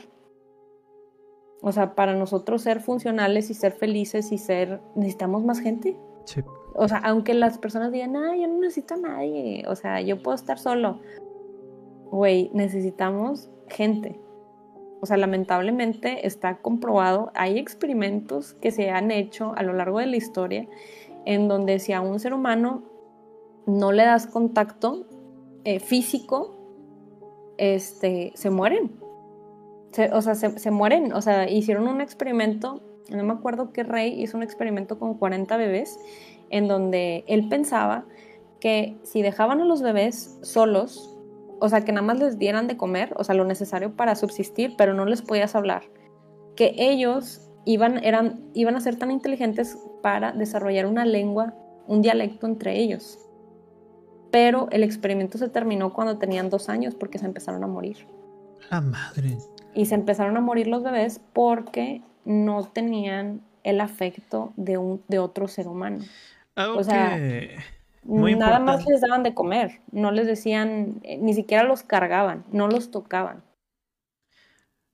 O sea, para nosotros ser funcionales y ser felices y ser, necesitamos más gente. Sí. O sea, aunque las personas digan, ah, yo no necesito a nadie, o sea, yo puedo estar solo. Güey, necesitamos gente. O sea, lamentablemente está comprobado, hay experimentos que se han hecho a lo largo de la historia en donde si a un ser humano no le das contacto, eh, físico, este, se mueren. o sea, se, mueren. O sea, hicieron un experimento, no me acuerdo qué rey hizo un experimento con 40 bebés, en donde él pensaba que si dejaban a los bebés solos, o sea, que nada más les dieran de comer, o sea, lo necesario para subsistir, pero no les podías hablar, que ellos iban, eran, iban a ser tan inteligentes para desarrollar una lengua, un dialecto entre ellos pero el experimento se terminó cuando tenían dos años porque se empezaron a morir. La madre. Y se empezaron a morir los bebés porque no tenían el afecto de, un, de otro ser humano. O sea, nada más les daban de comer, no les decían, eh, ni siquiera los cargaban, no los tocaban.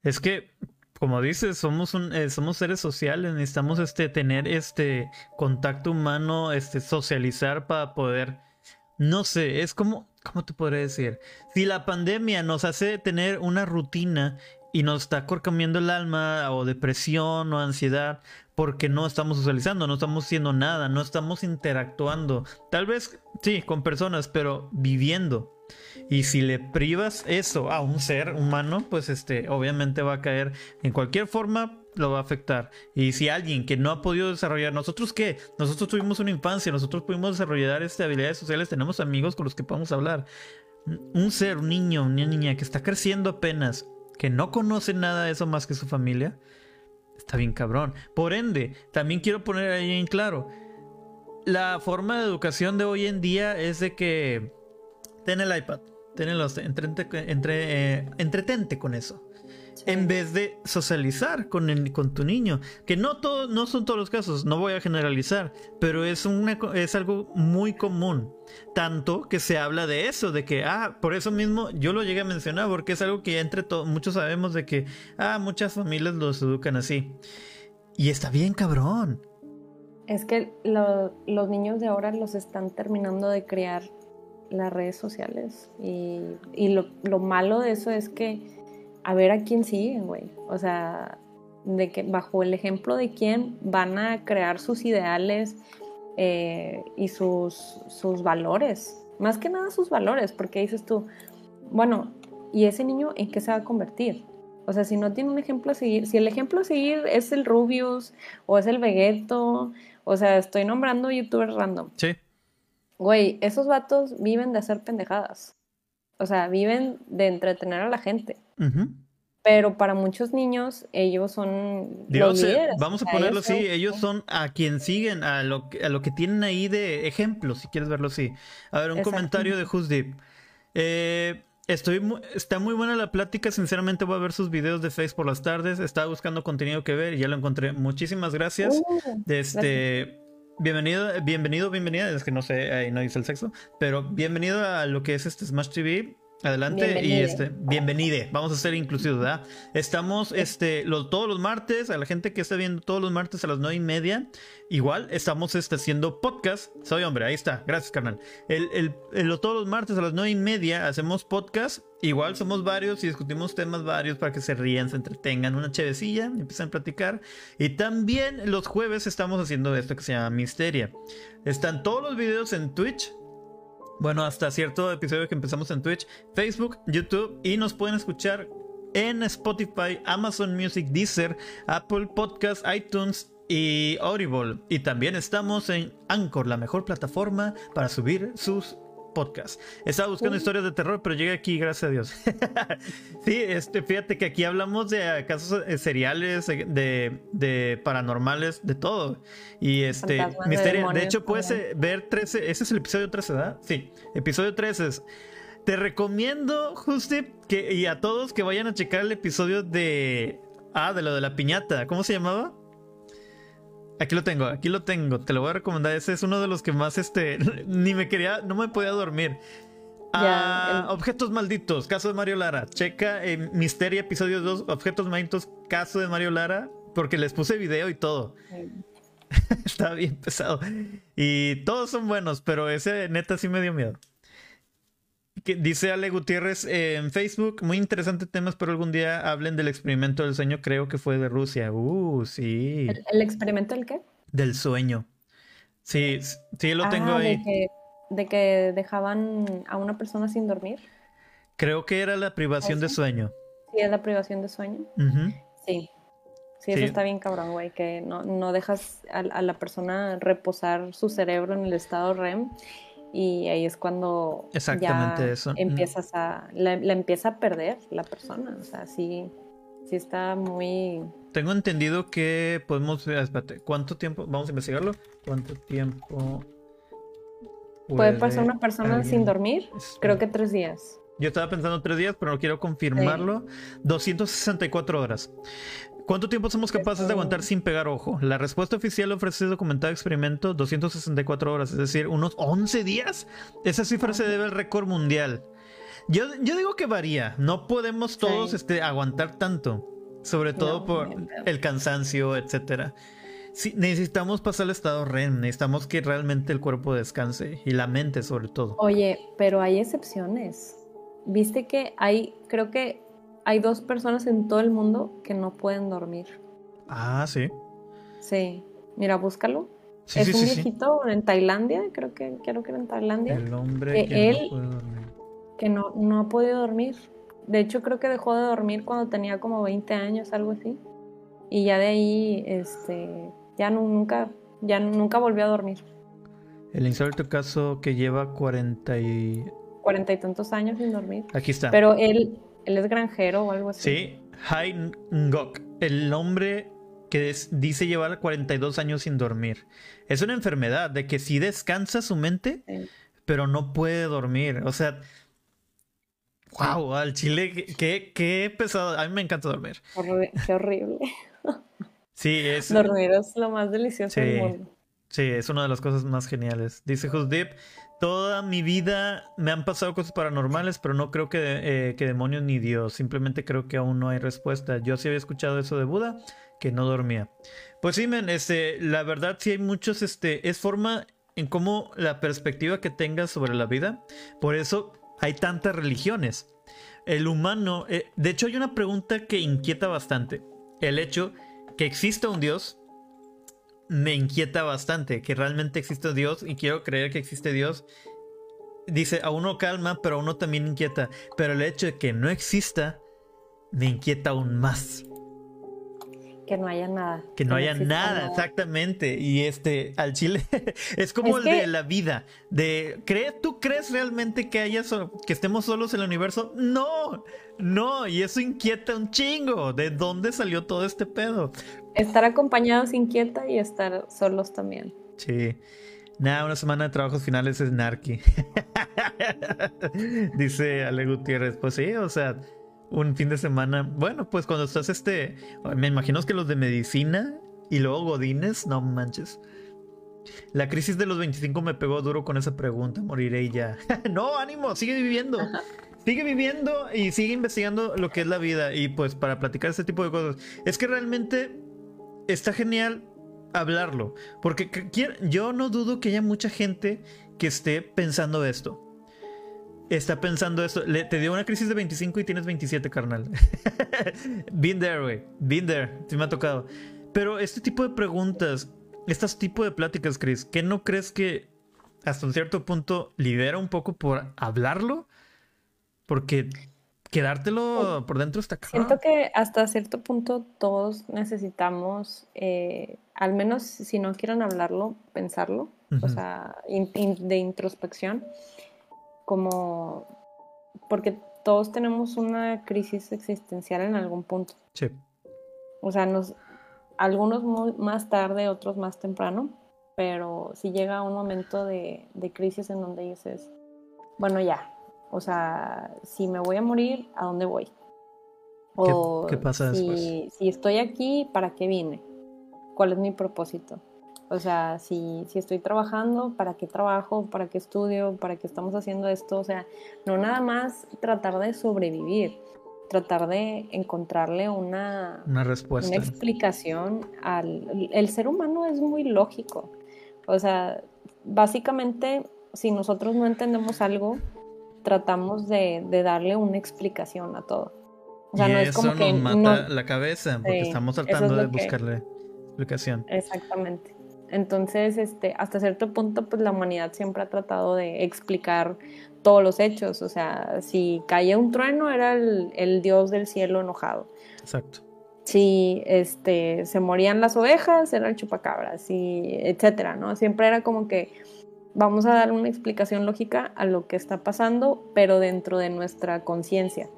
Es que, como dices, somos un, eh, somos seres sociales, necesitamos este tener este contacto humano, este socializar para poder no sé, es como, ¿cómo te podría decir? Si la pandemia nos hace tener una rutina y nos está comiendo el alma o depresión o ansiedad porque no estamos socializando, no estamos haciendo nada, no estamos interactuando. Tal vez sí, con personas, pero viviendo. Y si le privas eso a un ser humano, pues este obviamente va a caer en cualquier forma lo va a afectar. Y si alguien que no ha podido desarrollar, nosotros qué, nosotros tuvimos una infancia, nosotros pudimos desarrollar este, habilidades sociales, tenemos amigos con los que podemos hablar. Un ser, un niño, una niña que está creciendo apenas, que no conoce nada de eso más que su familia, está bien cabrón. Por ende, también quiero poner ahí en claro, la forma de educación de hoy en día es de que ten el iPad, ten el, entre, entre, entretente con eso en vez de socializar con, el, con tu niño. Que no, todo, no son todos los casos, no voy a generalizar, pero es, una, es algo muy común. Tanto que se habla de eso, de que, ah, por eso mismo yo lo llegué a mencionar, porque es algo que ya entre todos, muchos sabemos de que, ah, muchas familias los educan así. Y está bien cabrón. Es que los niños de ahora los están terminando de crear las redes sociales. Y, y lo, lo, malo de eso es que a ver a quién siguen, güey. O sea, de que bajo el ejemplo de quién van a crear sus ideales eh, y sus, sus valores. Más que nada sus valores, porque dices tú, bueno, ¿y ese niño en qué se va a convertir? O sea, si no tiene un ejemplo a seguir, si el ejemplo a seguir es el Rubius o es el Vegeto, o sea, estoy nombrando youtubers random. Sí. Güey, esos vatos viven de hacer pendejadas. O sea, viven de entretener a la gente. Pero para muchos niños, ellos son los líderes. Vamos a ponerlo así, ellos son a quien siguen, a lo, a lo que tienen ahí de ejemplo, si quieres verlo así. A ver, un comentario de Who's Deep. Eh, estoy está muy buena la plática, sinceramente voy a ver sus videos de Face por las tardes, estaba buscando contenido que ver y ya lo encontré. Muchísimas gracias. Uh, este, Bienvenido, bienvenido, bienvenida, es que no sé, ahí no dice el sexo, pero bienvenido a lo que es este Smash TV. Adelante y este, bienvenide. Vamos a ser inclusivos, ¿verdad? Estamos este, los, todos los martes, a la gente que está viendo todos los martes a las nueve y media. Igual estamos este, haciendo podcast. Soy hombre, ahí está. Gracias, carnal. El, el, todos los martes a las nueve y media hacemos podcast. Igual somos varios y discutimos temas varios para que se rían, se entretengan, una chevecilla, empiezan a platicar. Y también los jueves estamos haciendo esto que se llama Misteria. Están todos los videos en Twitch bueno, hasta cierto episodio que empezamos en Twitch, Facebook, YouTube y nos pueden escuchar en Spotify, Amazon Music, Deezer, Apple Podcast, iTunes y Audible. Y también estamos en Anchor, la mejor plataforma para subir sus podcast. Estaba buscando historias de terror, pero llegué aquí, gracias a Dios. <laughs> sí, este, fíjate que aquí hablamos de casos eh, seriales, eh, de, de paranormales, de todo. Y este, misterio. De, hecho, puedes eh, ver 13, ese es el episodio 13, ¿verdad? Sí, episodio 13 es. Te recomiendo, Justi, que, y a todos que vayan a checar el episodio de. Ah, de lo de la piñata. ¿Cómo se llamaba? Aquí lo tengo, aquí lo tengo. Te lo voy a recomendar. Ese es uno de los que más, este, <laughs> ni me quería, no me podía dormir. Ah, objetos malditos, caso de Mario Lara. Checa en Misteria, episodio 2, Objetos malditos, caso de Mario Lara, porque les puse video y todo. <laughs> Estaba bien pesado. Y todos son buenos, pero ese neta sí me dio miedo dice Ale Gutiérrez en Facebook, muy interesante tema, pero algún día hablen del experimento del sueño, creo que fue de Rusia. Uh, sí. ¿El, experimento del qué? Del sueño. Sí, sí lo tengo ah, ahí. De que, dejaban a una persona sin dormir. Creo que era la privación de sueño. Sí, es la privación de sueño. Sí. Sí, eso está bien cabrón, güey, que no, no dejas a, a, la persona reposar su cerebro en el estado REM y ahí es cuando Exactamente eso. empiezas a la, empieza a perder la persona, o sea, sí sí está muy Tengo entendido que podemos espérate, ¿cuánto tiempo vamos a investigarlo? ¿Cuánto tiempo puede, pasar una persona sin dormir? Creo que tres días. Yo estaba pensando tres días, pero no quiero confirmarlo. 264 horas. ¿Cuánto tiempo somos capaces de aguantar sin pegar ojo? La respuesta oficial ofrece documentado experimento 264 horas, es decir, unos 11 días. Esa cifra se debe al récord mundial. Yo, yo digo que varía. No podemos todos este, aguantar tanto. Sobre todo por el cansancio, etcétera. necesitamos pasar al estado REM, necesitamos que realmente el cuerpo descanse y la mente sobre todo. Oye, pero hay excepciones. Viste que hay, creo que hay dos personas en todo el mundo que no pueden dormir. Ah, sí. Sí. Mira, búscalo. es un viejito en Tailandia, creo que, creo que era en Tailandia. El hombre que, él, no puede dormir. Que no, no ha podido dormir. De hecho, creo que dejó de dormir cuando tenía como 20 años, algo así. Y ya de ahí, este, ya nunca, ya nunca volvió a dormir. El insólito caso que lleva 40 y... 40 y tantos años sin dormir. Aquí está. Pero él, él es granjero o algo así. Sí, Hai Ngok, el hombre que dice llevar 42 años sin dormir. Es una enfermedad de que sí descansa su mente, pero no puede dormir. O sea, wow, al chile, qué, qué pesado. A mí me encanta dormir. qué horrible. Sí, es. Dormir es lo más delicioso del mundo. Sí, es una de las cosas más geniales. Dice Deep, toda mi vida me han pasado cosas paranormales, pero no creo que, eh, que demonios ni Dios. Simplemente creo que aún no hay respuesta. Yo sí había escuchado eso de Buda, que no dormía. Pues sí, men, este, la verdad sí hay muchos, este, es forma en cómo la perspectiva que tengas sobre la vida. Por eso hay tantas religiones. El humano, eh, de hecho hay una pregunta que inquieta bastante. El hecho que exista un Dios me inquieta bastante que realmente existe Dios y quiero creer que existe Dios. Dice, a uno calma, pero a uno también inquieta. Pero el hecho de que no exista me inquieta aún más. Que no haya nada. Que no haya nada, exactamente. Y este, al chile, <laughs> es como el de la vida. De, ¿tú crees realmente que haya que estemos solos en el universo? No, no, y eso inquieta un chingo. ¿De dónde salió todo este pedo? Estar acompañados inquieta y estar solos también. Sí. Nada, una semana de trabajos finales es narqui. <laughs> Dice Ale Gutiérrez. Pues sí, o sea, un fin de semana. Bueno, pues cuando estás este. Me imagino que los de medicina y luego Godines, no manches. La crisis de los 25 me pegó duro con esa pregunta. Moriré ya. <laughs> no, ánimo, sigue viviendo. Sigue viviendo y sigue investigando lo que es la vida. Y pues para platicar este tipo de cosas. Es que realmente está genial hablarlo. Porque yo no dudo que haya mucha gente que esté pensando esto. Está pensando esto. te dio una crisis de 25 y tienes 27, carnal. <laughs> been there, güey. Been there. Sí me ha tocado. Pero este tipo de preguntas, este tipo de pláticas, Chris, ¿qué no crees que hasta un cierto punto libera un poco por hablarlo? Porque quedártelo por dentro está claro. Siento que hasta cierto punto todos necesitamos, eh, al menos si no quieren hablarlo, pensarlo, o sea, de introspección, como porque todos tenemos una crisis existencial en algún punto. Sí. O sea, nos, algunos más tarde, otros más temprano, pero si llega un momento de, de crisis en donde dices, bueno, ya, o sea, si me voy a morir, ¿a dónde voy? O ¿Qué, pasa si, después? Si estoy aquí, ¿para qué vine? ¿Cuál es mi propósito? O sea, si, si estoy trabajando, ¿para qué trabajo? ¿Para qué estudio? ¿Para qué estamos haciendo esto? O sea, no nada más tratar de sobrevivir, tratar de encontrarle una, una respuesta. Una explicación al... El ser humano es muy lógico. O sea, básicamente, si nosotros no entendemos algo, tratamos de, darle una explicación a todo. O sea, no es como que nos mata la cabeza porque estamos tratando de buscarle explicación. Exactamente. Entonces, este, hasta cierto punto, pues la humanidad siempre ha tratado de explicar todos los hechos. O sea, si caía un trueno, era el, dios del cielo enojado. Exacto. Si este, se morían las ovejas, era el chupacabras, y etcétera, ¿no? Siempre era como que vamos a dar una explicación lógica a lo que está pasando, pero dentro de nuestra conciencia.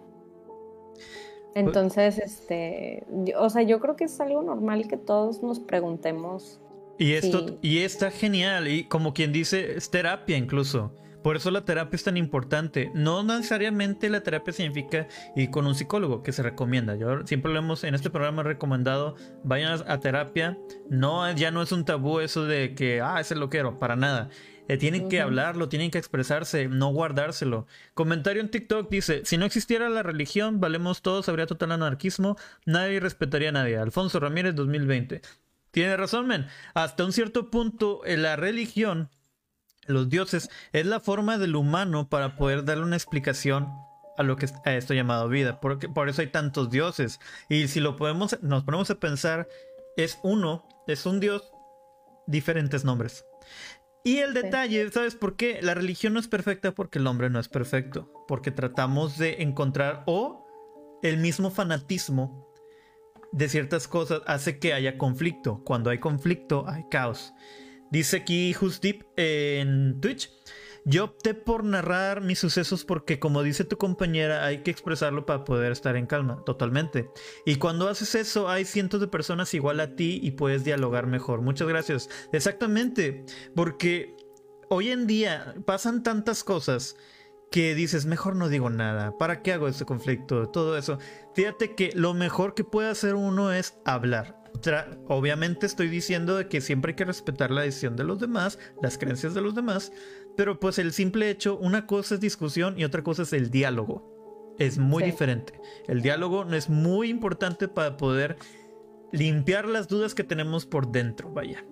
Entonces, este, o sea, yo creo que es algo normal que todos nos preguntemos. Y esto, y está genial, y como quien dice, es terapia incluso. Por eso la terapia es tan importante. No necesariamente la terapia significa ir con un psicólogo, que se recomienda. Yo siempre lo hemos en este programa recomendado, vayan a terapia. No, ya no es un tabú eso de que, ah, ese lo quiero, para nada. Eh, tienen que hablarlo, tienen que expresarse, no guardárselo. Comentario en TikTok dice, si no existiera la religión, valemos todos, habría total anarquismo, nadie respetaría a nadie. Alfonso Ramírez 2020. Tiene razón, men. Hasta un cierto punto, eh, la religión, los dioses, es la forma del humano para poder darle una explicación a lo que es a esto llamado vida. Porque, por eso hay tantos dioses. Y si lo podemos, nos ponemos a pensar, es uno, es un dios, diferentes nombres. Y el detalle, ¿sabes por qué? La religión no es perfecta porque el hombre no es perfecto. Porque tratamos de encontrar o el mismo fanatismo de ciertas cosas hace que haya conflicto. Cuando hay conflicto, hay caos. Dice aquí Justip en Twitch. Yo opté por narrar mis sucesos porque, como dice tu compañera, hay que expresarlo para poder estar en calma, totalmente. Y cuando haces eso, hay cientos de personas igual a ti y puedes dialogar mejor. Muchas gracias. Exactamente, porque hoy en día pasan tantas cosas que dices, mejor no digo nada, ¿para qué hago este conflicto? Todo eso. Fíjate que lo mejor que puede hacer uno es hablar. obviamente estoy diciendo de que siempre hay que respetar la decisión de los demás, las creencias de los demás, pero pues el simple hecho, una cosa es discusión y otra cosa es el diálogo. Es muy diferente. El diálogo no es muy importante para poder limpiar las dudas que tenemos por dentro, vaya.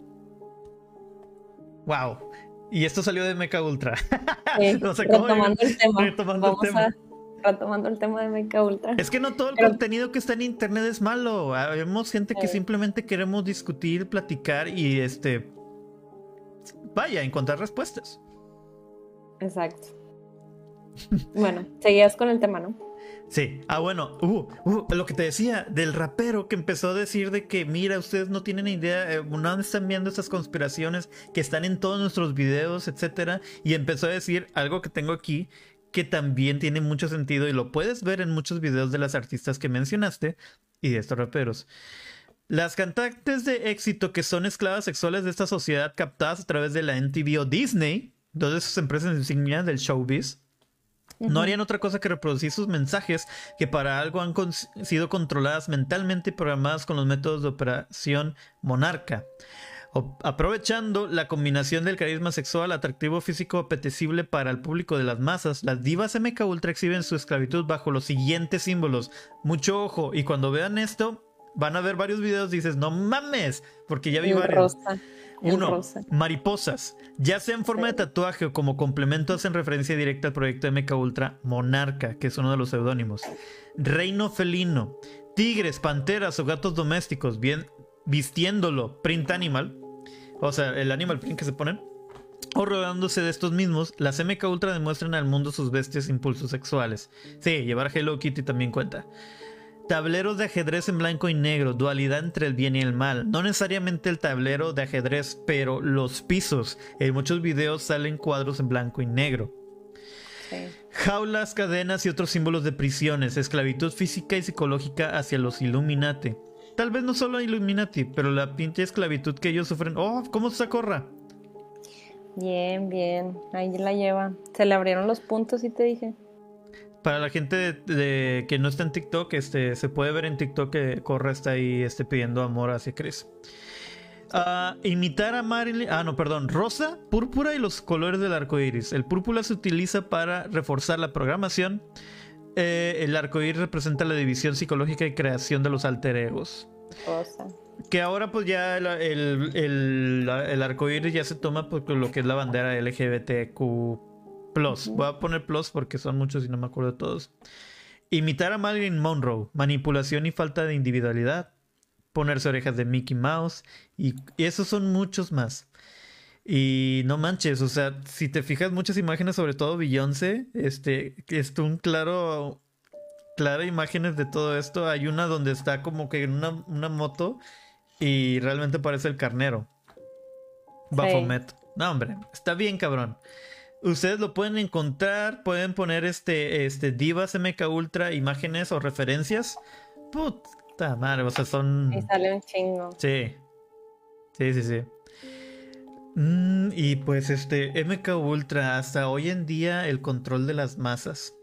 Wow. Y esto salió de Mecha Ultra. <laughs> retomando el tema. Retomando el tema. retomando el tema de Mecha Ultra. Es que no todo el contenido que está en internet es malo. Vemos gente que simplemente queremos discutir, platicar y este. Vaya, encontrar respuestas. Exacto. Bueno, seguías con el tema, ¿no? Sí. Ah, bueno, uh, lo que te decía del rapero que empezó a decir de que, mira, ustedes no tienen idea, eh, no están viendo estas conspiraciones que están en todos nuestros videos, etcétera. Y empezó a decir algo que tengo aquí que también tiene mucho sentido y lo puedes ver en muchos videos de las artistas que mencionaste y de estos raperos. Las cantantes de éxito que son esclavas sexuales de esta sociedad captadas a través de la NTV o Disney, dos de sus empresas insignias del showbiz, no harían otra cosa que reproducir sus mensajes que para algo han sido controladas mentalmente y programadas con los métodos de operación monarca. aprovechando la combinación del carisma sexual, atractivo físico apetecible para el público de las masas, las divas MK Ultra exhiben su esclavitud bajo los siguientes símbolos. Mucho ojo, y cuando vean esto, van a ver varios videos dices, no mames, porque ya vi varios. Uno, mariposas. Ya sea en forma de tatuaje o como complemento, hacen referencia directa al proyecto MK Ultra Monarca, que es uno de los seudónimos. Reino felino. Tigres, panteras o gatos domésticos, bien vistiéndolo, print animal. O sea, el animal print que se ponen. O rodeándose de estos mismos, las MK Ultra demuestran al mundo sus bestias impulsos sexuales. Sí, llevar Hello Kitty también cuenta. Tableros de ajedrez en blanco y negro, dualidad entre el bien y el mal. No necesariamente el tablero de ajedrez, pero los pisos. En muchos videos salen cuadros en blanco y negro. Jaulas, cadenas y otros símbolos de prisiones, esclavitud física y psicológica hacia los Illuminati. Tal vez no solo Illuminati, pero la pinche esclavitud que ellos sufren. ¡Oh! ¿Cómo se corra? Bien, bien. Ahí la lleva. Se le abrieron los puntos y te dije para la gente de, que no está en TikTok, este, se puede ver en TikTok que Corra está ahí este, pidiendo amor hacia Chris. Ah, imitar a Marilyn. Ah, no, perdón. Rosa, púrpura y los colores del arco iris. El púrpura se utiliza para reforzar la programación. Eh, el arco iris representa la división psicológica y creación de los alter egos. Rosa. Que ahora, pues ya el, el, el, arco iris ya se toma por lo que es la bandera LGBTQ Plus. Voy a poner plus porque son muchos y no me acuerdo de todos. Imitar a Marilyn Monroe. Manipulación y falta de individualidad. Ponerse orejas de Mickey Mouse. Y, esos son muchos más. Y no manches, o sea, si te fijas muchas imágenes, sobre todo Beyoncé, este, es un claro, clara imágenes de todo esto. Hay una donde está como que en una, una moto y realmente parece el carnero. Baphomet. No, hombre, está bien cabrón. Ustedes lo pueden encontrar, pueden poner este, este Divas MK Ultra imágenes o referencias. Puta madre, o sea, son. Y sale un chingo. Sí. Sí, sí, sí. Mm, y pues este, MK Ultra, hasta hoy en día el control de las masas.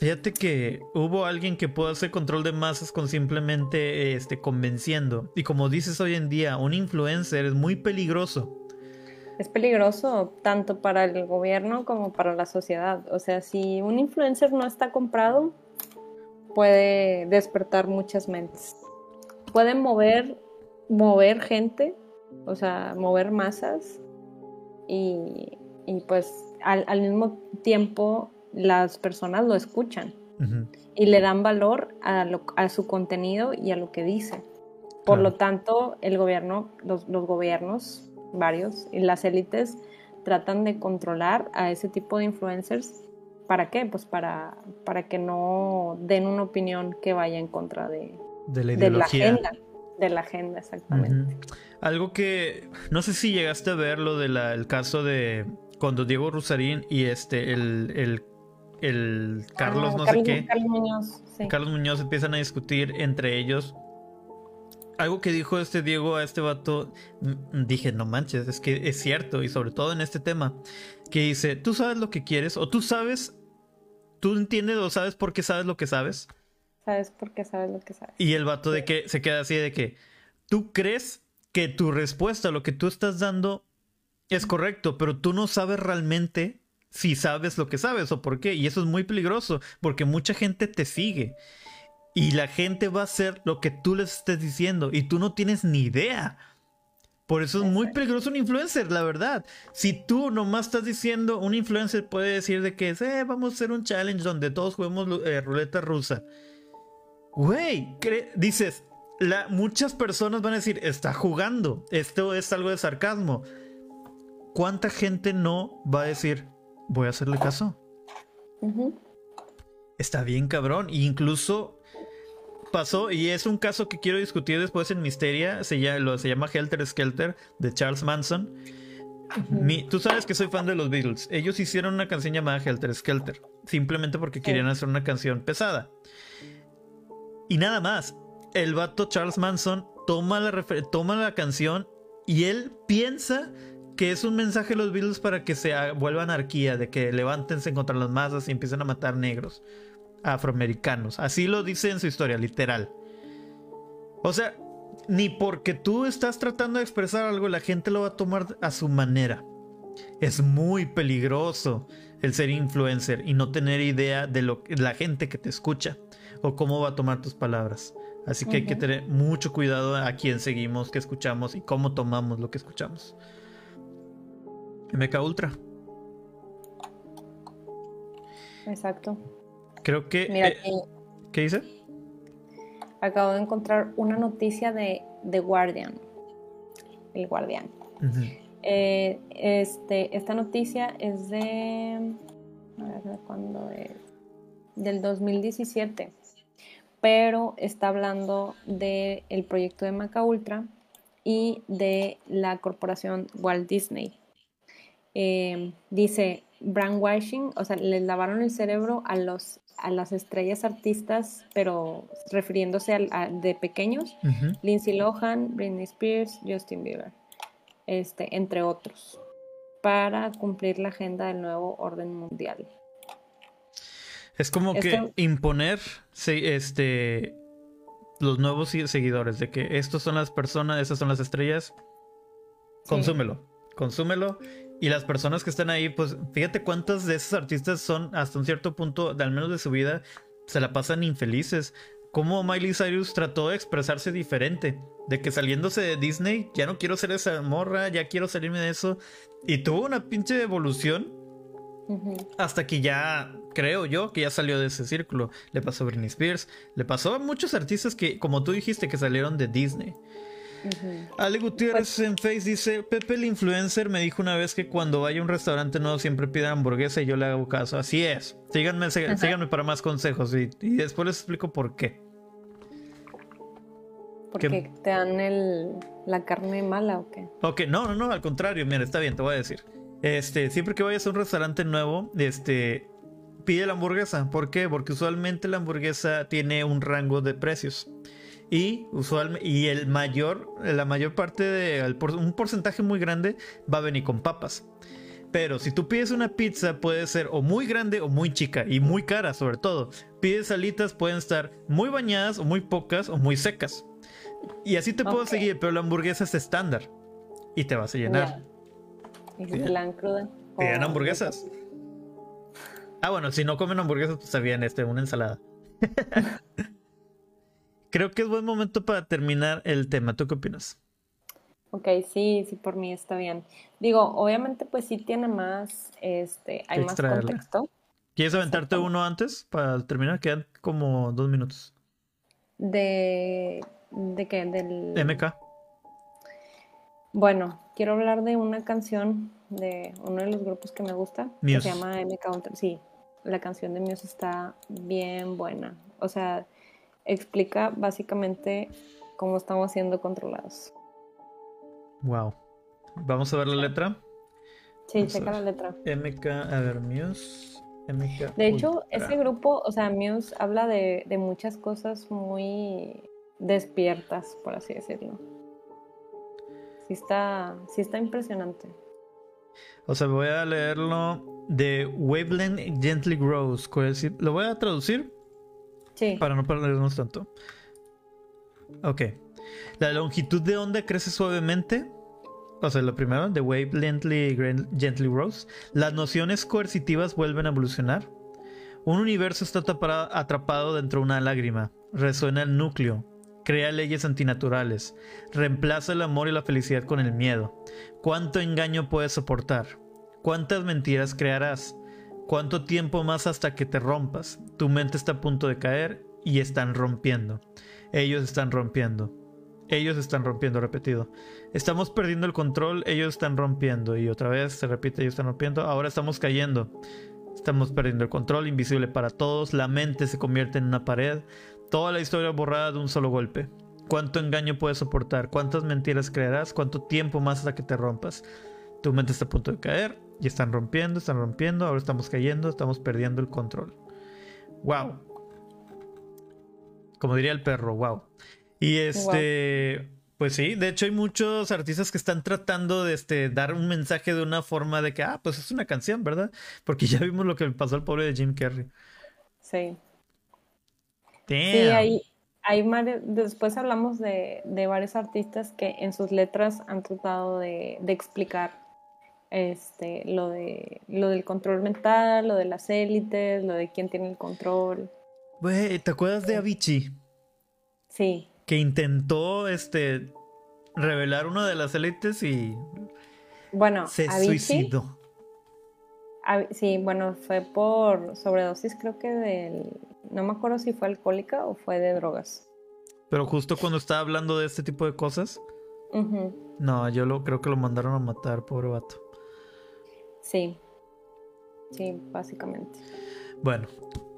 Fíjate que hubo alguien que pudo hacer control de masas con simplemente este, convenciendo. Y como dices hoy en día, un influencer es muy peligroso es peligroso tanto para el gobierno como para la sociedad. O sea, si un influencer no está comprado, puede despertar muchas mentes. Puede mover, mover gente, o sea, mover masas y, pues al, mismo tiempo las personas lo escuchan y le dan valor a, a, su contenido y a lo que dice. Por lo tanto, el gobierno, los, los gobiernos varios, y las élites tratan de controlar a ese tipo de influencers. ¿Para qué? Pues para, para que no den una opinión que vaya en contra de, de la, agenda. De la agenda, exactamente. Algo que no sé si llegaste a ver lo del caso de cuando Diego Rusarín y este, el, el, Carlos, ah, no sé qué. Carlos Muñoz. Carlos Muñoz empiezan a discutir entre ellos algo que dijo este Diego a este vato, dije, no manches, es que es cierto, y sobre todo en este tema, que dice, tú sabes lo que quieres, o tú sabes, tú entiendes o sabes por qué sabes lo que sabes. Sabes por qué sabes lo que sabes. Y el vato de que se queda así de que, tú crees que tu respuesta, lo que tú estás dando, es correcto, pero tú no sabes realmente si sabes lo que sabes o por qué. Y eso es muy peligroso, porque mucha gente te sigue. Y la gente va a hacer lo que tú les estés diciendo y tú no tienes ni idea. Por eso es muy peligroso un influencer, la verdad. Si tú nomás estás diciendo, un influencer puede decir de que eh, vamos a hacer un challenge donde todos juguemos eh, ruleta rusa. Güey, dices, la, muchas personas van a decir, está jugando, esto es algo de sarcasmo. ¿Cuánta gente no va a decir, voy a hacerle caso? está bien cabrón. E incluso pasó, y es un caso que quiero discutir después en Misteria, se llama, se llama Helter Skelter de Charles Manson. tú sabes que soy fan de los Beatles. Ellos hicieron una canción llamada Helter Skelter, simplemente porque querían hacer una canción pesada. Y nada más, el vato Charles Manson toma la, toma la canción y él piensa que es un mensaje de los Beatles para que se vuelva anarquía, de que levántense contra las masas y empiecen a matar negros afroamericanos. Así lo dice en su historia, literal. O sea, ni porque tú estás tratando de expresar algo, la gente lo va a tomar a su manera. Es muy peligroso el ser influencer y no tener idea de lo la gente que te escucha o cómo va a tomar tus palabras. Así que hay que tener mucho cuidado a quién seguimos, qué escuchamos y cómo tomamos lo que escuchamos. MK Ultra. Exacto. Creo que... Eh, ¿Qué dice? Acabo de encontrar una noticia de The Guardian. El Guardian. Eh, este, esta noticia es de... A ver, ¿de cuándo es? Del 2017. Pero está hablando del el proyecto de Maca Ultra y de la corporación Walt Disney. Eh, dice, brainwashing, o sea, les lavaron el cerebro a los a las estrellas artistas, pero refiriéndose a, de pequeños, Lindsay Lohan, Britney Spears, Justin Bieber, este, entre otros, para cumplir la agenda del nuevo orden mundial. Es como que imponer este, los nuevos seguidores, de que estos son las personas, estas son las estrellas, consúmelo, consúmelo y las personas que están ahí, pues fíjate cuántos de esos artistas son hasta un cierto punto, al menos de su vida, se la pasan infelices. Como Miley Cyrus trató de expresarse diferente, de que saliéndose de Disney, ya no quiero ser esa morra, ya quiero salirme de eso. Y tuvo una pinche evolución hasta que ya, creo yo, que ya salió de ese círculo. Le pasó a Britney Spears, le pasó a muchos artistas que, como tú dijiste, que salieron de Disney. Ale Gutiérrez pues en Face dice: Pepe el influencer me dijo una vez que cuando vaya a un restaurante nuevo siempre pida hamburguesa y yo le hago caso. Así es. Síganme, síganme para más consejos y, después les explico por qué. Porque te dan el, la carne mala o qué? Ok, no, no, no, al contrario, mira, está bien, te voy a decir. Este, siempre que vayas a un restaurante nuevo, este, pide la hamburguesa. ¿Por qué? Porque usualmente la hamburguesa tiene un rango de precios y usualmente y el mayor la mayor parte de un porcentaje muy grande va a venir con papas. Pero si tú pides una pizza puede ser o muy grande o muy chica y muy cara sobre todo. Pides alitas pueden estar muy bañadas o muy pocas o muy secas. Y así te puedo seguir, pero la hamburguesa es estándar y te vas a llenar. ¿Y si la cruda? Piden hamburguesas. Ah, bueno, si no comen hamburguesas, pues bien, este, una ensalada. <laughs> creo que es buen momento para terminar el tema. ¿Tú qué opinas? Ok, sí, sí, por mí está bien. Digo, obviamente, pues sí tiene más, este, hay más contexto. ¿Quieres aventarte uno antes para terminar? Quedan como dos minutos. ¿De, de qué? Del... MK. Bueno, quiero hablar de una canción de uno de los grupos que me gusta, que se llama MK. Sí, la canción de Muse está bien buena. O sea, explica básicamente cómo estamos siendo controlados. Wow. Vamos a ver la letra. Sí, checa la letra. MK, a ver, Muse. MK de hecho, ese grupo, o sea, Muse habla de, de muchas cosas muy despiertas, por así decirlo. Sí está, sí está impresionante. O sea, voy a leerlo de Wavelength Gently Grows. Lo voy a traducir para no perdernos tanto. Ok. La longitud de onda crece suavemente. O sea, lo primero, the wave gently, grows. Las nociones coercitivas vuelven a evolucionar. Un universo está atrapado dentro de una lágrima. Resuena el núcleo. Crea leyes antinaturales. Reemplaza el amor y la felicidad con el miedo. ¿Cuánto engaño puedes soportar? ¿Cuántas mentiras crearás? ¿Cuánto tiempo más hasta que te rompas? Tu mente está a punto de caer y están rompiendo. Ellos están rompiendo. Ellos están rompiendo, repetido. Estamos perdiendo el control, ellos están rompiendo. Y otra vez se repite, ellos están rompiendo. Ahora estamos cayendo. Estamos perdiendo el control, invisible para todos, la mente se convierte en una pared, toda la historia borrada de un solo golpe. ¿Cuánto engaño puedes soportar? ¿Cuántas mentiras creerás? ¿Cuánto tiempo más hasta que te rompas? Tu mente está a punto de caer y están rompiendo, están rompiendo, ahora estamos cayendo, estamos perdiendo el control. ¡Wow! Como diría el perro, wow. Y este, pues sí, de hecho hay muchos artistas que están tratando de este, dar un mensaje de una forma de que, ah, pues es una canción, ¿verdad? Porque ya vimos lo que pasó al pobre de Jim Carrey. Sí. Sí, hay, hay después hablamos de, de, varios artistas que en sus letras han tratado de, de explicar este, lo, de, lo del control mental, lo de las élites, lo de quién tiene el control. ¿te acuerdas de Avicii? Sí. Que intentó este revelar una de las élites y bueno, se suicidó. sí, bueno, fue por sobredosis, creo que del. No me acuerdo si fue alcohólica o fue de drogas. Pero justo cuando estaba hablando de este tipo de cosas. No, yo lo creo que lo mandaron a matar, pobre vato. Sí. Sí, básicamente. Bueno,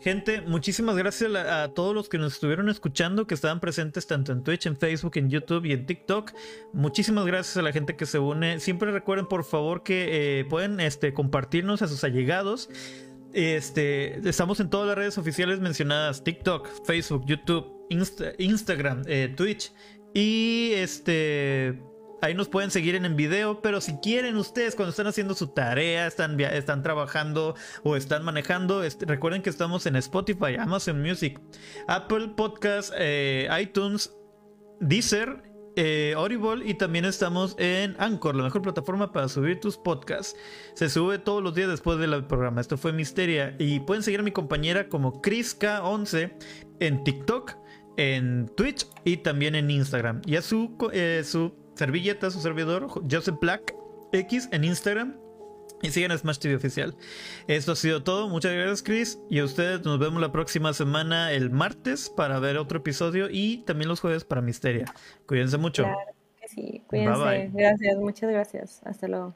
gente, muchísimas gracias a, todos los que nos estuvieron escuchando, que estaban presentes tanto en Twitch, en Facebook, en YouTube y en TikTok. Muchísimas gracias a la gente que se une. Siempre recuerden, por favor, que eh, pueden este, compartirnos a sus allegados. Este, estamos en todas las redes oficiales mencionadas: TikTok, Facebook, YouTube, Instagram, eh, Twitch. Y este Ahí nos pueden seguir en el video, pero si quieren ustedes cuando están haciendo su tarea, están, están trabajando o están manejando, este, recuerden que estamos en Spotify, Amazon Music, Apple Podcast, eh, iTunes, Deezer, eh, Audible y también estamos en Anchor, la mejor plataforma para subir tus podcasts. Se sube todos los días después del programa. Esto fue Misteria y pueden seguir a mi compañera como ChrisK11 en TikTok, en Twitch y también en Instagram. Y a su, eh, su Servilleta, su servidor, Joseph Black X en Instagram. Y sigan a Smash TV Oficial. Esto ha sido todo. Muchas gracias, Chris. Y a ustedes nos vemos la próxima semana, el martes, para ver otro episodio. Y también los jueves para Misteria. Cuídense mucho. Claro que sí. Cuídense. Gracias, muchas gracias. Hasta luego.